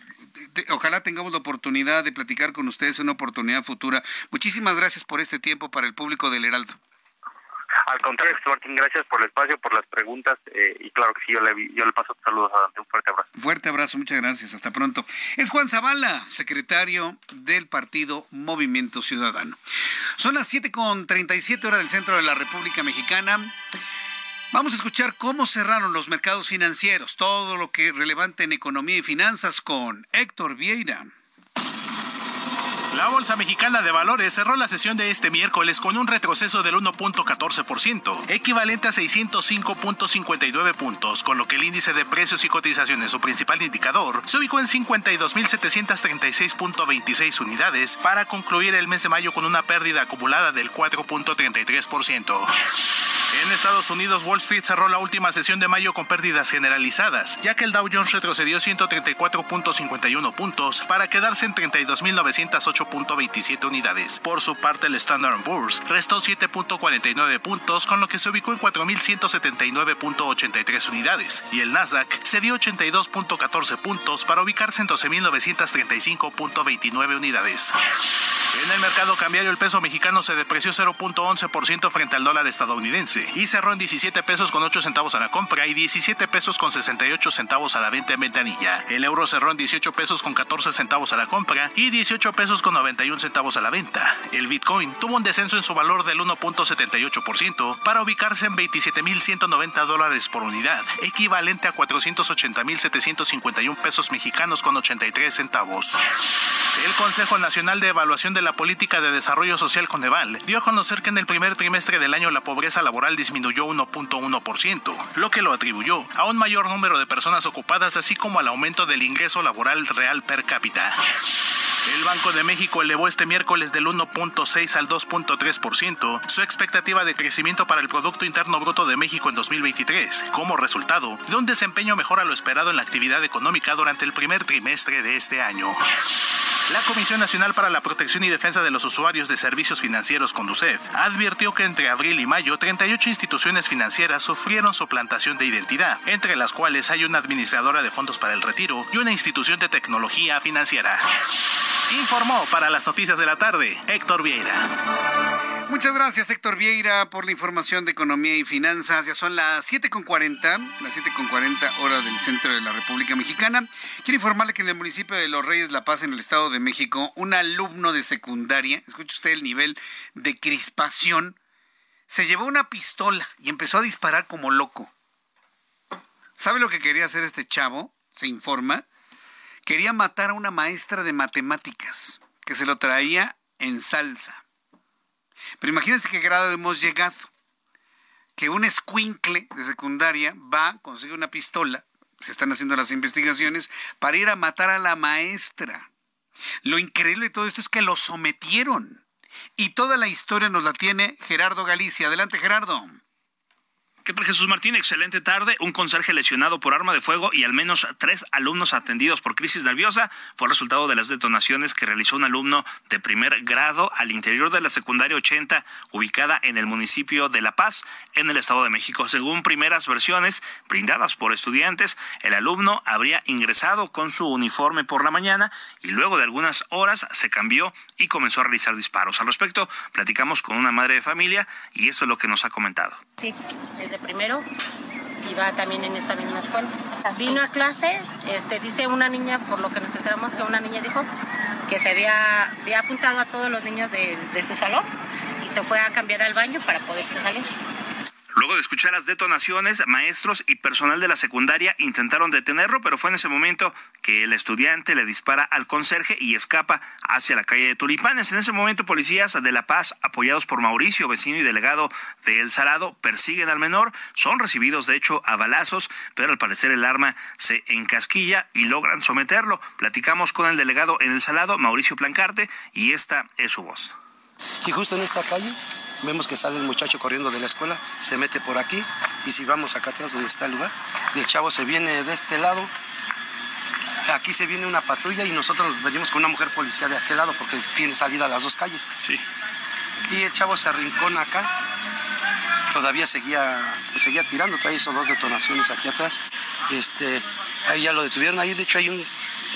ojalá tengamos la oportunidad de platicar con ustedes una oportunidad futura. Muchísimas gracias por este tiempo para el público del Heraldo. Al contrario, Martín, gracias por el espacio, por las preguntas eh, y claro que sí, yo le, yo le paso saludos a Dante. Un fuerte abrazo. Fuerte abrazo, muchas gracias. Hasta pronto. Es Juan Zavala, secretario del partido Movimiento Ciudadano. Son las 7.37 horas del centro de la República Mexicana. Vamos a escuchar cómo cerraron los mercados financieros, todo lo que es relevante en economía y finanzas con Héctor Vieira. La Bolsa Mexicana de Valores cerró la sesión de este miércoles con un retroceso del 1.14%, equivalente a 605.59 puntos, con lo que el índice de precios y cotizaciones, su principal indicador, se ubicó en 52.736.26 unidades para concluir el mes de mayo con una pérdida acumulada del 4.33%. En Estados Unidos, Wall Street cerró la última sesión de mayo con pérdidas generalizadas, ya que el Dow Jones retrocedió 134.51 puntos para quedarse en 32.908 8.27 unidades. Por su parte, el Standard Poor's restó 7.49 puntos, con lo que se ubicó en 4.179.83 unidades, y el Nasdaq cedió 82.14 puntos para ubicarse en 12.935.29 unidades. En el mercado cambiario, el peso mexicano se depreció 0.11% frente al dólar estadounidense y cerró en 17 pesos con 8 centavos a la compra y 17 pesos con 68 centavos a la venta en ventanilla. El euro cerró en 18 pesos con 14 centavos a la compra y 18 pesos con 91 centavos a la venta. El Bitcoin tuvo un descenso en su valor del 1.78% para ubicarse en 27.190 dólares por unidad, equivalente a 480.751 pesos mexicanos con 83 centavos. El Consejo Nacional de Evaluación de la Política de Desarrollo Social Coneval dio a conocer que en el primer trimestre del año la pobreza laboral disminuyó 1.1%, lo que lo atribuyó a un mayor número de personas ocupadas así como al aumento del ingreso laboral real per cápita. El Banco de México elevó este miércoles del 1.6 al 2.3% su expectativa de crecimiento para el Producto Interno Bruto de México en 2023, como resultado de un desempeño mejor a lo esperado en la actividad económica durante el primer trimestre de este año. La Comisión Nacional para la Protección y Defensa de los Usuarios de Servicios Financieros, Conducef, advirtió que entre abril y mayo 38 instituciones financieras sufrieron suplantación de identidad, entre las cuales hay una administradora de fondos para el retiro y una institución de tecnología financiera. Informó para las noticias de la tarde Héctor Vieira. Muchas gracias, Héctor Vieira, por la información de economía y finanzas. Ya son las 7.40, las 7.40 hora del centro de la República Mexicana. Quiero informarle que en el municipio de Los Reyes La Paz, en el Estado de México, un alumno de secundaria, escuche usted el nivel de crispación, se llevó una pistola y empezó a disparar como loco. ¿Sabe lo que quería hacer este chavo? Se informa quería matar a una maestra de matemáticas que se lo traía en salsa. Pero imagínense qué grado hemos llegado. Que un escuincle de secundaria va, consigue una pistola, se están haciendo las investigaciones, para ir a matar a la maestra. Lo increíble de todo esto es que lo sometieron. Y toda la historia nos la tiene Gerardo Galicia. Adelante, Gerardo. ¿Qué tal Jesús Martín? Excelente tarde. Un conserje lesionado por arma de fuego y al menos tres alumnos atendidos por crisis nerviosa fue resultado de las detonaciones que realizó un alumno de primer grado al interior de la secundaria 80 ubicada en el municipio de La Paz, en el Estado de México. Según primeras versiones brindadas por estudiantes, el alumno habría ingresado con su uniforme por la mañana y luego de algunas horas se cambió y comenzó a realizar disparos. Al respecto, platicamos con una madre de familia y eso es lo que nos ha comentado. Sí, desde primero iba también en esta misma escuela. Vino a clase, este, dice una niña, por lo que nos enteramos que una niña dijo que se había, había apuntado a todos los niños de, de su salón y se fue a cambiar al baño para poderse salir. Luego de escuchar las detonaciones, maestros y personal de la secundaria intentaron detenerlo, pero fue en ese momento que el estudiante le dispara al conserje y escapa hacia la calle de Tulipanes. En ese momento, policías de La Paz, apoyados por Mauricio, vecino y delegado de El Salado, persiguen al menor. Son recibidos, de hecho, a balazos, pero al parecer el arma se encasquilla y logran someterlo. Platicamos con el delegado en El Salado, Mauricio Plancarte, y esta es su voz. Y justo en esta calle vemos que sale el muchacho corriendo de la escuela, se mete por aquí y si vamos acá atrás donde está el lugar, el chavo se viene de este lado, aquí se viene una patrulla y nosotros venimos con una mujer policía de aquel lado porque tiene salida a las dos calles. Sí. Y el chavo se arrincona acá, todavía seguía, seguía tirando, trae hizo dos detonaciones aquí atrás. Este, ahí ya lo detuvieron, ahí de hecho hay un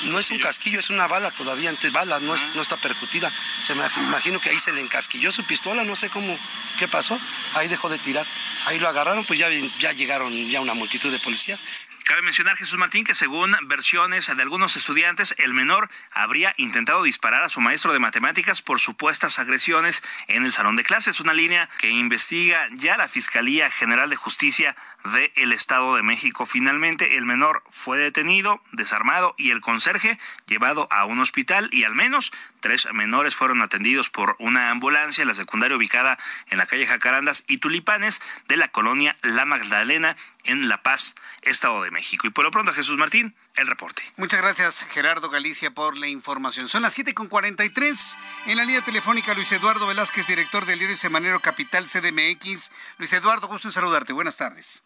no es un casquillo, es una bala todavía, antes bala, no, es, no está percutida. Se me imagino que ahí se le encasquilló su pistola, no sé cómo, qué pasó. Ahí dejó de tirar. Ahí lo agarraron, pues ya, ya llegaron ya una multitud de policías. Cabe mencionar, Jesús Martín, que según versiones de algunos estudiantes, el menor habría intentado disparar a su maestro de matemáticas por supuestas agresiones en el salón de clases, una línea que investiga ya la Fiscalía General de Justicia del Estado de México. Finalmente, el menor fue detenido, desarmado y el conserje llevado a un hospital y al menos tres menores fueron atendidos por una ambulancia la secundaria ubicada en la calle Jacarandas y Tulipanes de la colonia La Magdalena en La Paz, Estado de México. Y por lo pronto, Jesús Martín, el reporte. Muchas gracias, Gerardo Galicia, por la información. Son las 7.43. En la línea telefónica, Luis Eduardo Velázquez, director del diario Semanero Capital CDMX. Luis Eduardo, gusto en saludarte. Buenas tardes.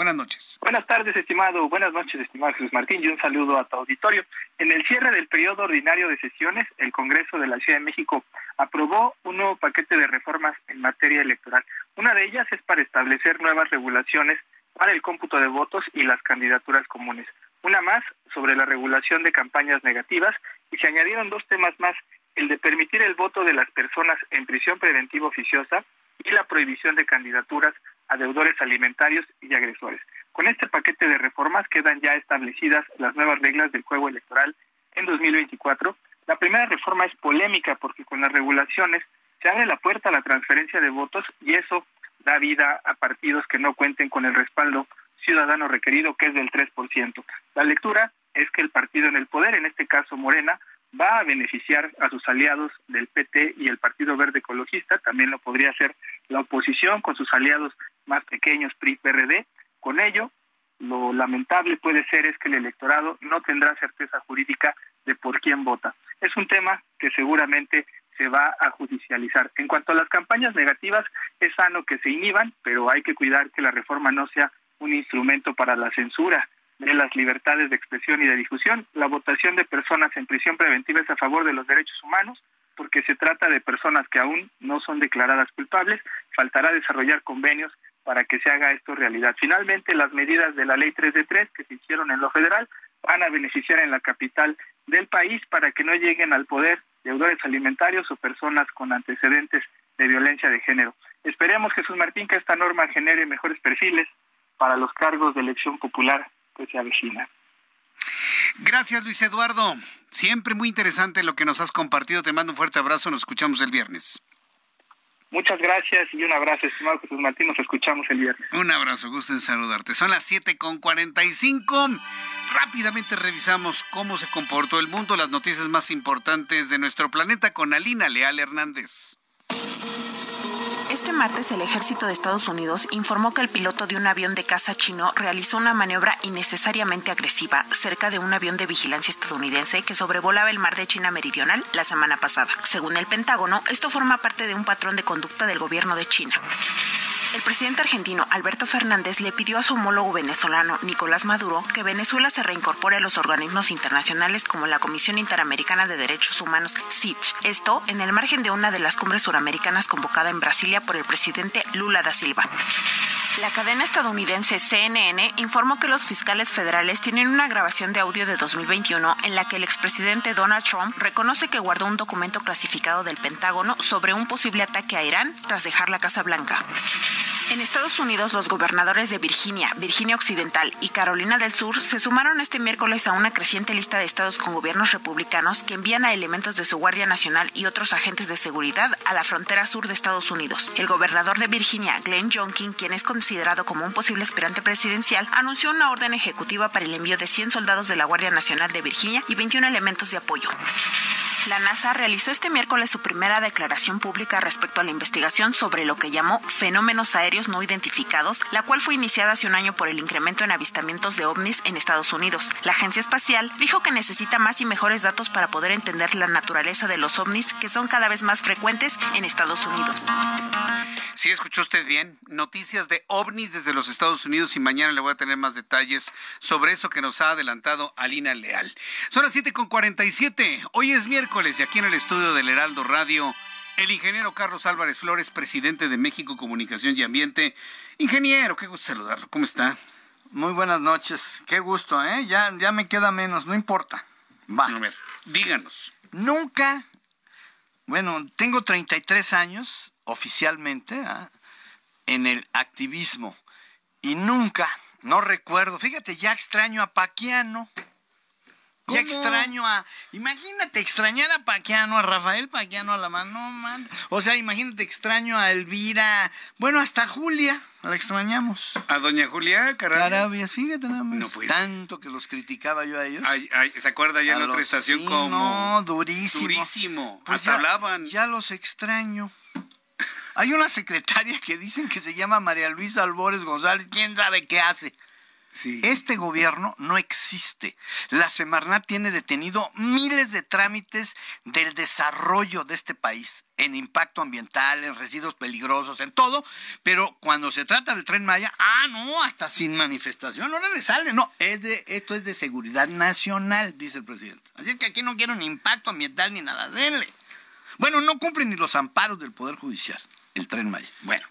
Buenas noches. Buenas tardes, estimado. Buenas noches, estimado Jesús Martín, y un saludo a tu auditorio. En el cierre del periodo ordinario de sesiones, el Congreso de la Ciudad de México aprobó un nuevo paquete de reformas en materia electoral. Una de ellas es para establecer nuevas regulaciones para el cómputo de votos y las candidaturas comunes. Una más sobre la regulación de campañas negativas y se añadieron dos temas más, el de permitir el voto de las personas en prisión preventiva oficiosa y la prohibición de candidaturas a deudores alimentarios y agresores. Con este paquete de reformas quedan ya establecidas las nuevas reglas del juego electoral en 2024. La primera reforma es polémica porque con las regulaciones se abre la puerta a la transferencia de votos y eso da vida a partidos que no cuenten con el respaldo ciudadano requerido, que es del 3%. La lectura es que el partido en el poder, en este caso Morena, va a beneficiar a sus aliados del PT y el Partido Verde Ecologista, también lo podría hacer la oposición con sus aliados más pequeños PRI-PRD. Con ello, lo lamentable puede ser es que el electorado no tendrá certeza jurídica de por quién vota. Es un tema que seguramente se va a judicializar. En cuanto a las campañas negativas, es sano que se inhiban, pero hay que cuidar que la reforma no sea un instrumento para la censura de las libertades de expresión y de difusión. La votación de personas en prisión preventiva es a favor de los derechos humanos porque se trata de personas que aún no son declaradas culpables. Faltará desarrollar convenios para que se haga esto realidad. Finalmente, las medidas de la ley 3 de 3 que se hicieron en lo federal van a beneficiar en la capital del país para que no lleguen al poder deudores alimentarios o personas con antecedentes de violencia de género. Esperemos, Jesús Martín, que esta norma genere mejores perfiles para los cargos de elección popular que se avecina. Gracias, Luis Eduardo. Siempre muy interesante lo que nos has compartido. Te mando un fuerte abrazo. Nos escuchamos el viernes. Muchas gracias y un abrazo, estimado Jesús Martín. Nos escuchamos el viernes. Un abrazo, gusto en saludarte. Son las 7 con 45. Rápidamente revisamos cómo se comportó el mundo, las noticias más importantes de nuestro planeta con Alina Leal Hernández. Este martes el ejército de Estados Unidos informó que el piloto de un avión de caza chino realizó una maniobra innecesariamente agresiva cerca de un avión de vigilancia estadounidense que sobrevolaba el mar de China Meridional la semana pasada. Según el Pentágono, esto forma parte de un patrón de conducta del gobierno de China. El presidente argentino Alberto Fernández le pidió a su homólogo venezolano Nicolás Maduro que Venezuela se reincorpore a los organismos internacionales como la Comisión Interamericana de Derechos Humanos, CICH. Esto en el margen de una de las cumbres suramericanas convocada en Brasilia por el presidente Lula da Silva. La cadena estadounidense CNN informó que los fiscales federales tienen una grabación de audio de 2021 en la que el expresidente Donald Trump reconoce que guardó un documento clasificado del Pentágono sobre un posible ataque a Irán tras dejar la Casa Blanca. En Estados Unidos, los gobernadores de Virginia, Virginia Occidental y Carolina del Sur se sumaron este miércoles a una creciente lista de estados con gobiernos republicanos que envían a elementos de su Guardia Nacional y otros agentes de seguridad a la frontera sur de Estados Unidos. El gobernador de Virginia, Glenn Youngkin, quien es considerado como un posible aspirante presidencial, anunció una orden ejecutiva para el envío de 100 soldados de la Guardia Nacional de Virginia y 21 elementos de apoyo. La NASA realizó este miércoles su primera declaración pública respecto a la investigación sobre lo que llamó fenómenos aéreos no identificados, la cual fue iniciada hace un año por el incremento en avistamientos de ovnis en Estados Unidos. La agencia espacial dijo que necesita más y mejores datos para poder entender la naturaleza de los ovnis que son cada vez más frecuentes en Estados Unidos. Sí, escuchó usted bien. Noticias de ovnis desde los Estados Unidos y mañana le voy a tener más detalles sobre eso que nos ha adelantado Alina Leal. Son las 7 con 47. Hoy es miércoles y aquí en el estudio del Heraldo Radio, el ingeniero Carlos Álvarez Flores, presidente de México Comunicación y Ambiente. Ingeniero, qué gusto saludarlo. ¿Cómo está? Muy buenas noches. Qué gusto, ¿eh? Ya, ya me queda menos, no importa. Va. A ver, díganos. Nunca, bueno, tengo 33 años oficialmente ¿ah? en el activismo y nunca, no recuerdo, fíjate, ya extraño a Paquiano. Ya extraño a. Imagínate extrañar a Paquiano, a Rafael Paquiano a la mano, man. O sea, imagínate extraño a Elvira. Bueno, hasta Julia. La extrañamos. A doña Julia Carabias. Carabias, fíjate nada más. No, pues. Tanto que los criticaba yo a ellos. Ay, ay, ¿Se acuerda ya en otra estación sí, como. No, durísimo. Durísimo. Pues Hasta ya, hablaban. Ya los extraño. Hay una secretaria que dicen que se llama María Luisa Albores González. ¿Quién sabe qué hace? Este gobierno no existe. La Semarnat tiene detenido miles de trámites del desarrollo de este país en impacto ambiental, en residuos peligrosos, en todo, pero cuando se trata del tren Maya, ah, no, hasta sin manifestación, no le sale, no, es de, esto es de seguridad nacional, dice el presidente. Así que aquí no quiero ni impacto ambiental ni nada, denle. Bueno, no cumplen ni los amparos del Poder Judicial, el tren Maya. Bueno.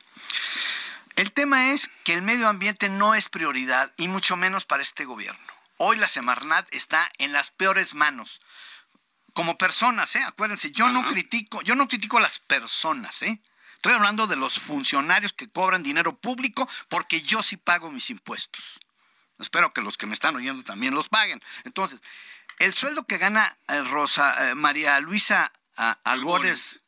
El tema es que el medio ambiente no es prioridad y mucho menos para este gobierno. Hoy la Semarnat está en las peores manos. Como personas, ¿eh? Acuérdense, yo no critico, yo no critico a las personas, ¿eh? Estoy hablando de los funcionarios que cobran dinero público porque yo sí pago mis impuestos. Espero que los que me están oyendo también los paguen. Entonces, el sueldo que gana eh, Rosa eh, María Luisa Albores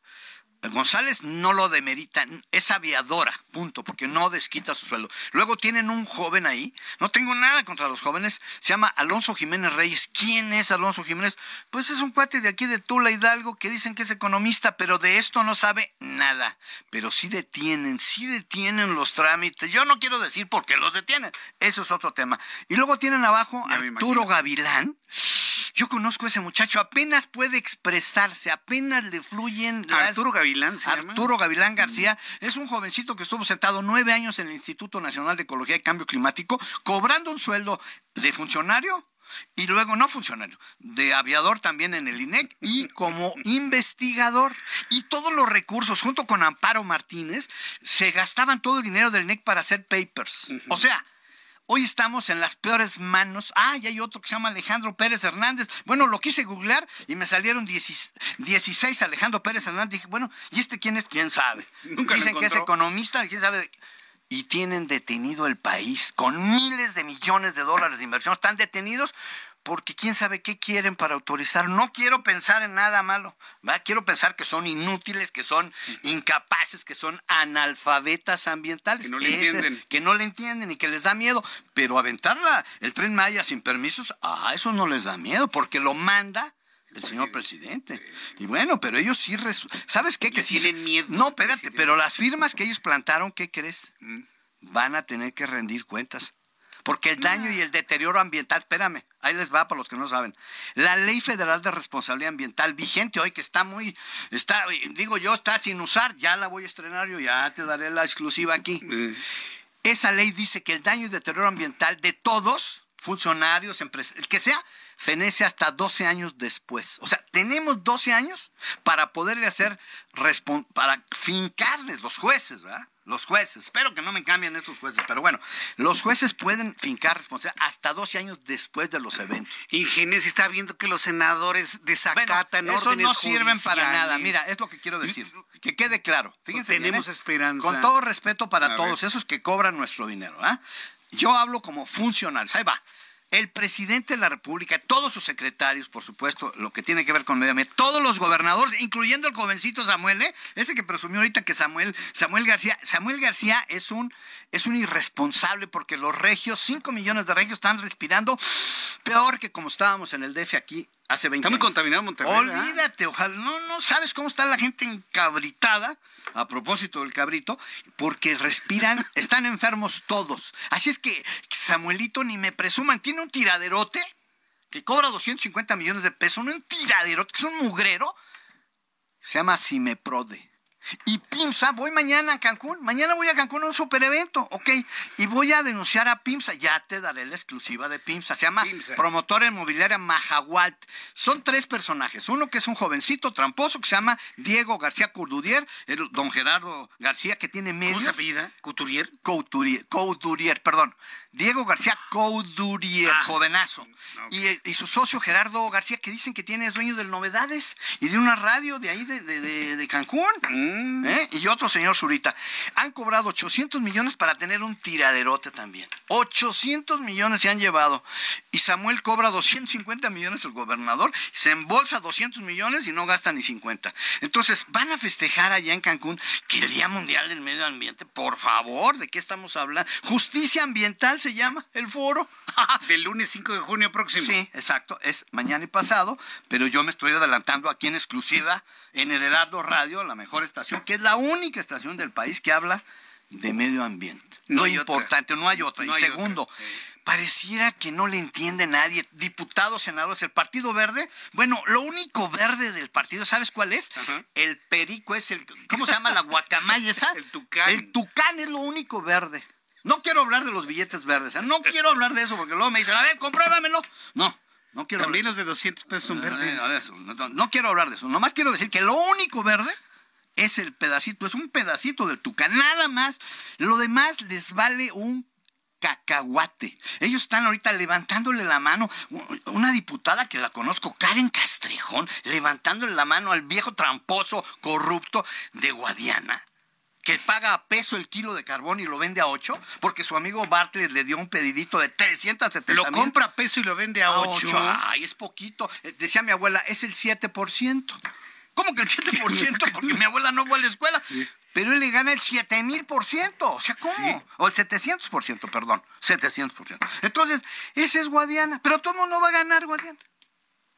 González no lo demerita, es aviadora, punto, porque no desquita su sueldo. Luego tienen un joven ahí, no tengo nada contra los jóvenes, se llama Alonso Jiménez Reyes. ¿Quién es Alonso Jiménez? Pues es un cuate de aquí de Tula Hidalgo que dicen que es economista, pero de esto no sabe nada. Pero sí detienen, sí detienen los trámites. Yo no quiero decir por qué los detienen, eso es otro tema. Y luego tienen abajo a Arturo Gavilán yo conozco a ese muchacho, apenas puede expresarse, apenas le fluyen las... Arturo Gavilán, ¿se Arturo Gavilán García es un jovencito que estuvo sentado nueve años en el Instituto Nacional de Ecología y Cambio Climático, cobrando un sueldo de funcionario y luego no funcionario, de aviador también en el INEC y como investigador. Y todos los recursos, junto con Amparo Martínez, se gastaban todo el dinero del INEC para hacer papers. O sea, Hoy estamos en las peores manos. Ah, y hay otro que se llama Alejandro Pérez Hernández. Bueno, lo quise googlear y me salieron 16 Alejandro Pérez Hernández. Dije, bueno, ¿y este quién es? ¿Quién sabe? Dicen que es economista, ¿quién sabe? Y tienen detenido el país con miles de millones de dólares de inversión. Están detenidos porque quién sabe qué quieren para autorizar. No quiero pensar en nada malo, ¿va? quiero pensar que son inútiles, que son incapaces, que son analfabetas ambientales, que no le entienden, que no le entienden y que les da miedo. Pero aventarla el tren Maya sin permisos, ah, eso no les da miedo, porque lo manda el señor presidente. Y bueno, pero ellos sí, ¿sabes qué? Que sí tienen miedo. No, espérate, pero las firmas que ellos plantaron, ¿qué crees? Mm. Van a tener que rendir cuentas. Porque el daño y el deterioro ambiental, espérame, ahí les va para los que no saben. La Ley Federal de Responsabilidad Ambiental vigente hoy que está muy, está, digo yo, está sin usar, ya la voy a estrenar yo, ya te daré la exclusiva aquí. Esa ley dice que el daño y deterioro ambiental de todos, funcionarios, empresarios, el que sea, fenece hasta 12 años después. O sea, tenemos 12 años para poderle hacer, para fincarles los jueces, ¿verdad? Los jueces, espero que no me cambien estos jueces, pero bueno, los jueces pueden fincar responsabilidad hasta 12 años después de los eventos. Ingeniería está viendo que los senadores desacatan bueno, Eso no sirven para nada. Mira, es lo que quiero decir. Que quede claro. Fíjense. Tenemos ¿eh? esperanza. Con todo respeto para todos esos que cobran nuestro dinero. ¿ah? Yo hablo como funcionarios. Ahí va el presidente de la República, todos sus secretarios, por supuesto, lo que tiene que ver con medio ambiente, todos los gobernadores, incluyendo el jovencito Samuel, ¿eh? ese que presumió ahorita que Samuel, Samuel García, Samuel García es un, es un irresponsable porque los regios, 5 millones de regios están respirando peor que como estábamos en el DF aquí hace 20 Está muy contaminado Monterrey. Olvídate, ojalá. No, no, ¿sabes cómo está la gente encabritada? A propósito del cabrito, porque respiran, están enfermos todos. Así es que Samuelito ni me presuman, tiene un tiraderote que cobra 250 millones de pesos, no un tiraderote, que es un mugrero. Se llama Cimeprode. Y PIMSA, voy mañana a Cancún, mañana voy a Cancún a un super evento, ok, y voy a denunciar a PIMSA, ya te daré la exclusiva de PIMSA, se llama Promotora Inmobiliaria Mahahualt. Son tres personajes, uno que es un jovencito tramposo que se llama Diego García Couturier, el don Gerardo García que tiene medios. ¿Cómo se apellida? ¿Couturier? Couturier, Couturier, perdón. Diego García Coudurier, ah. jovenazo. Y, su socio Gerardo García, que dicen que tiene, es dueño de Novedades y de una radio de ahí de, Cancún. Mm. ¿eh? Y otro señor Zurita. Han cobrado 800 millones para tener un tiraderote también. 800 millones se han llevado. Y Samuel cobra 250 millones el gobernador, se embolsa 200 millones y no gasta ni 50. Entonces, van a festejar allá en Cancún que el Día Mundial del Medio Ambiente, por favor, ¿de qué estamos hablando? Justicia ambiental se llama el foro. Del lunes 5 de junio próximo. Sí, exacto, es mañana y pasado, pero yo me estoy adelantando aquí en exclusiva en el Heraldo Radio, la mejor estación, que es la única estación del país que habla de medio ambiente. No, importante, no hay otra. y segundo, pareciera que no le entiende nadie. Diputados, senadores, el Partido Verde. Bueno, lo único verde del partido, ¿sabes cuál es? El perico es el. ¿Cómo se llama la guacamaya esa? el tucán. El tucán es lo único verde. No quiero hablar de los billetes verdes. ¿eh? No quiero hablar de eso porque luego me dicen, a ver, compruébamelo. No. No quiero También los de 200 pesos son verdes. No, no, no quiero hablar de eso. Nomás quiero decir que lo único verde es el pedacito, es un pedacito del tucán, nada más. Lo demás les vale un cacahuate. Ellos están ahorita levantándole la mano, una diputada que la conozco, Karen Castrejón, levantándole la mano al viejo tramposo, corrupto de Guadiana que paga a peso el kilo de carbón y lo vende a 8, porque su amigo Bartlett le dio un pedidito de 370 Lo compra a peso y lo vende a 8. Ay, es poquito. Eh, decía mi abuela, es el 7%. ¿Cómo que el 7%? Porque mi abuela no fue a la escuela. Pero él le gana el 7 mil por ciento. O sea, ¿cómo? O el 700 por ciento, perdón. 700 por ciento. Entonces, ese es Guadiana. Pero todo mundo va a ganar Guadiana.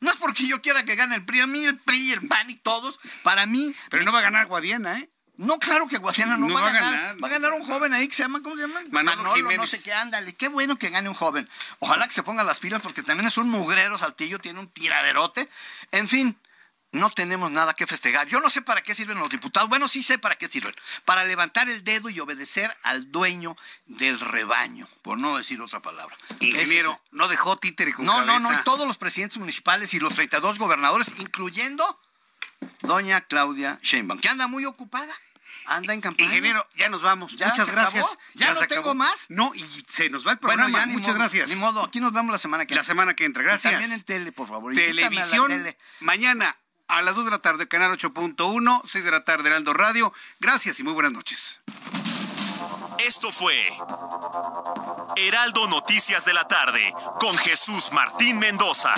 No es porque yo quiera que gane el PRI, a mí el PRI, el PAN y todos. Para mí. Pero no va a ganar Guadiana, ¿eh? No, claro que Guadiana no, va, a ganar. Va a ganar un joven ahí que se llama, ¿cómo se llama? Manolo, Jiménez. no sé qué, ándale. Qué bueno que gane un joven. Ojalá que se ponga las pilas porque también es un mugrero saltillo, tiene un tiraderote. En fin, no tenemos nada que festejar. Yo no sé para qué sirven los diputados. Bueno, sí sé para qué sirven. Para levantar el dedo y obedecer al dueño del rebaño, por no decir otra palabra. Ingeniero, no dejó títere con No, cabeza. no, no. Y todos los presidentes municipales y los 32 gobernadores, incluyendo doña Claudia Sheinbaum, que anda muy ocupada. Anda en campaña. Ingeniero, ya nos vamos. ¿Ya Muchas se gracias. acabó? ¿Ya no se tengo acabó. más? No, y se nos va el programa. Bueno, ya, ni Muchas modo, gracias. Ni modo, aquí nos vemos la semana que La entra. semana que entra. Gracias. Y también en tele, por favor. A la Televisión, tele. mañana a las 2 de la tarde, canal 8.1, 6 de la tarde, Heraldo Radio. Gracias y muy buenas noches. Esto fue Heraldo Noticias de la tarde con Jesús Martín Mendoza.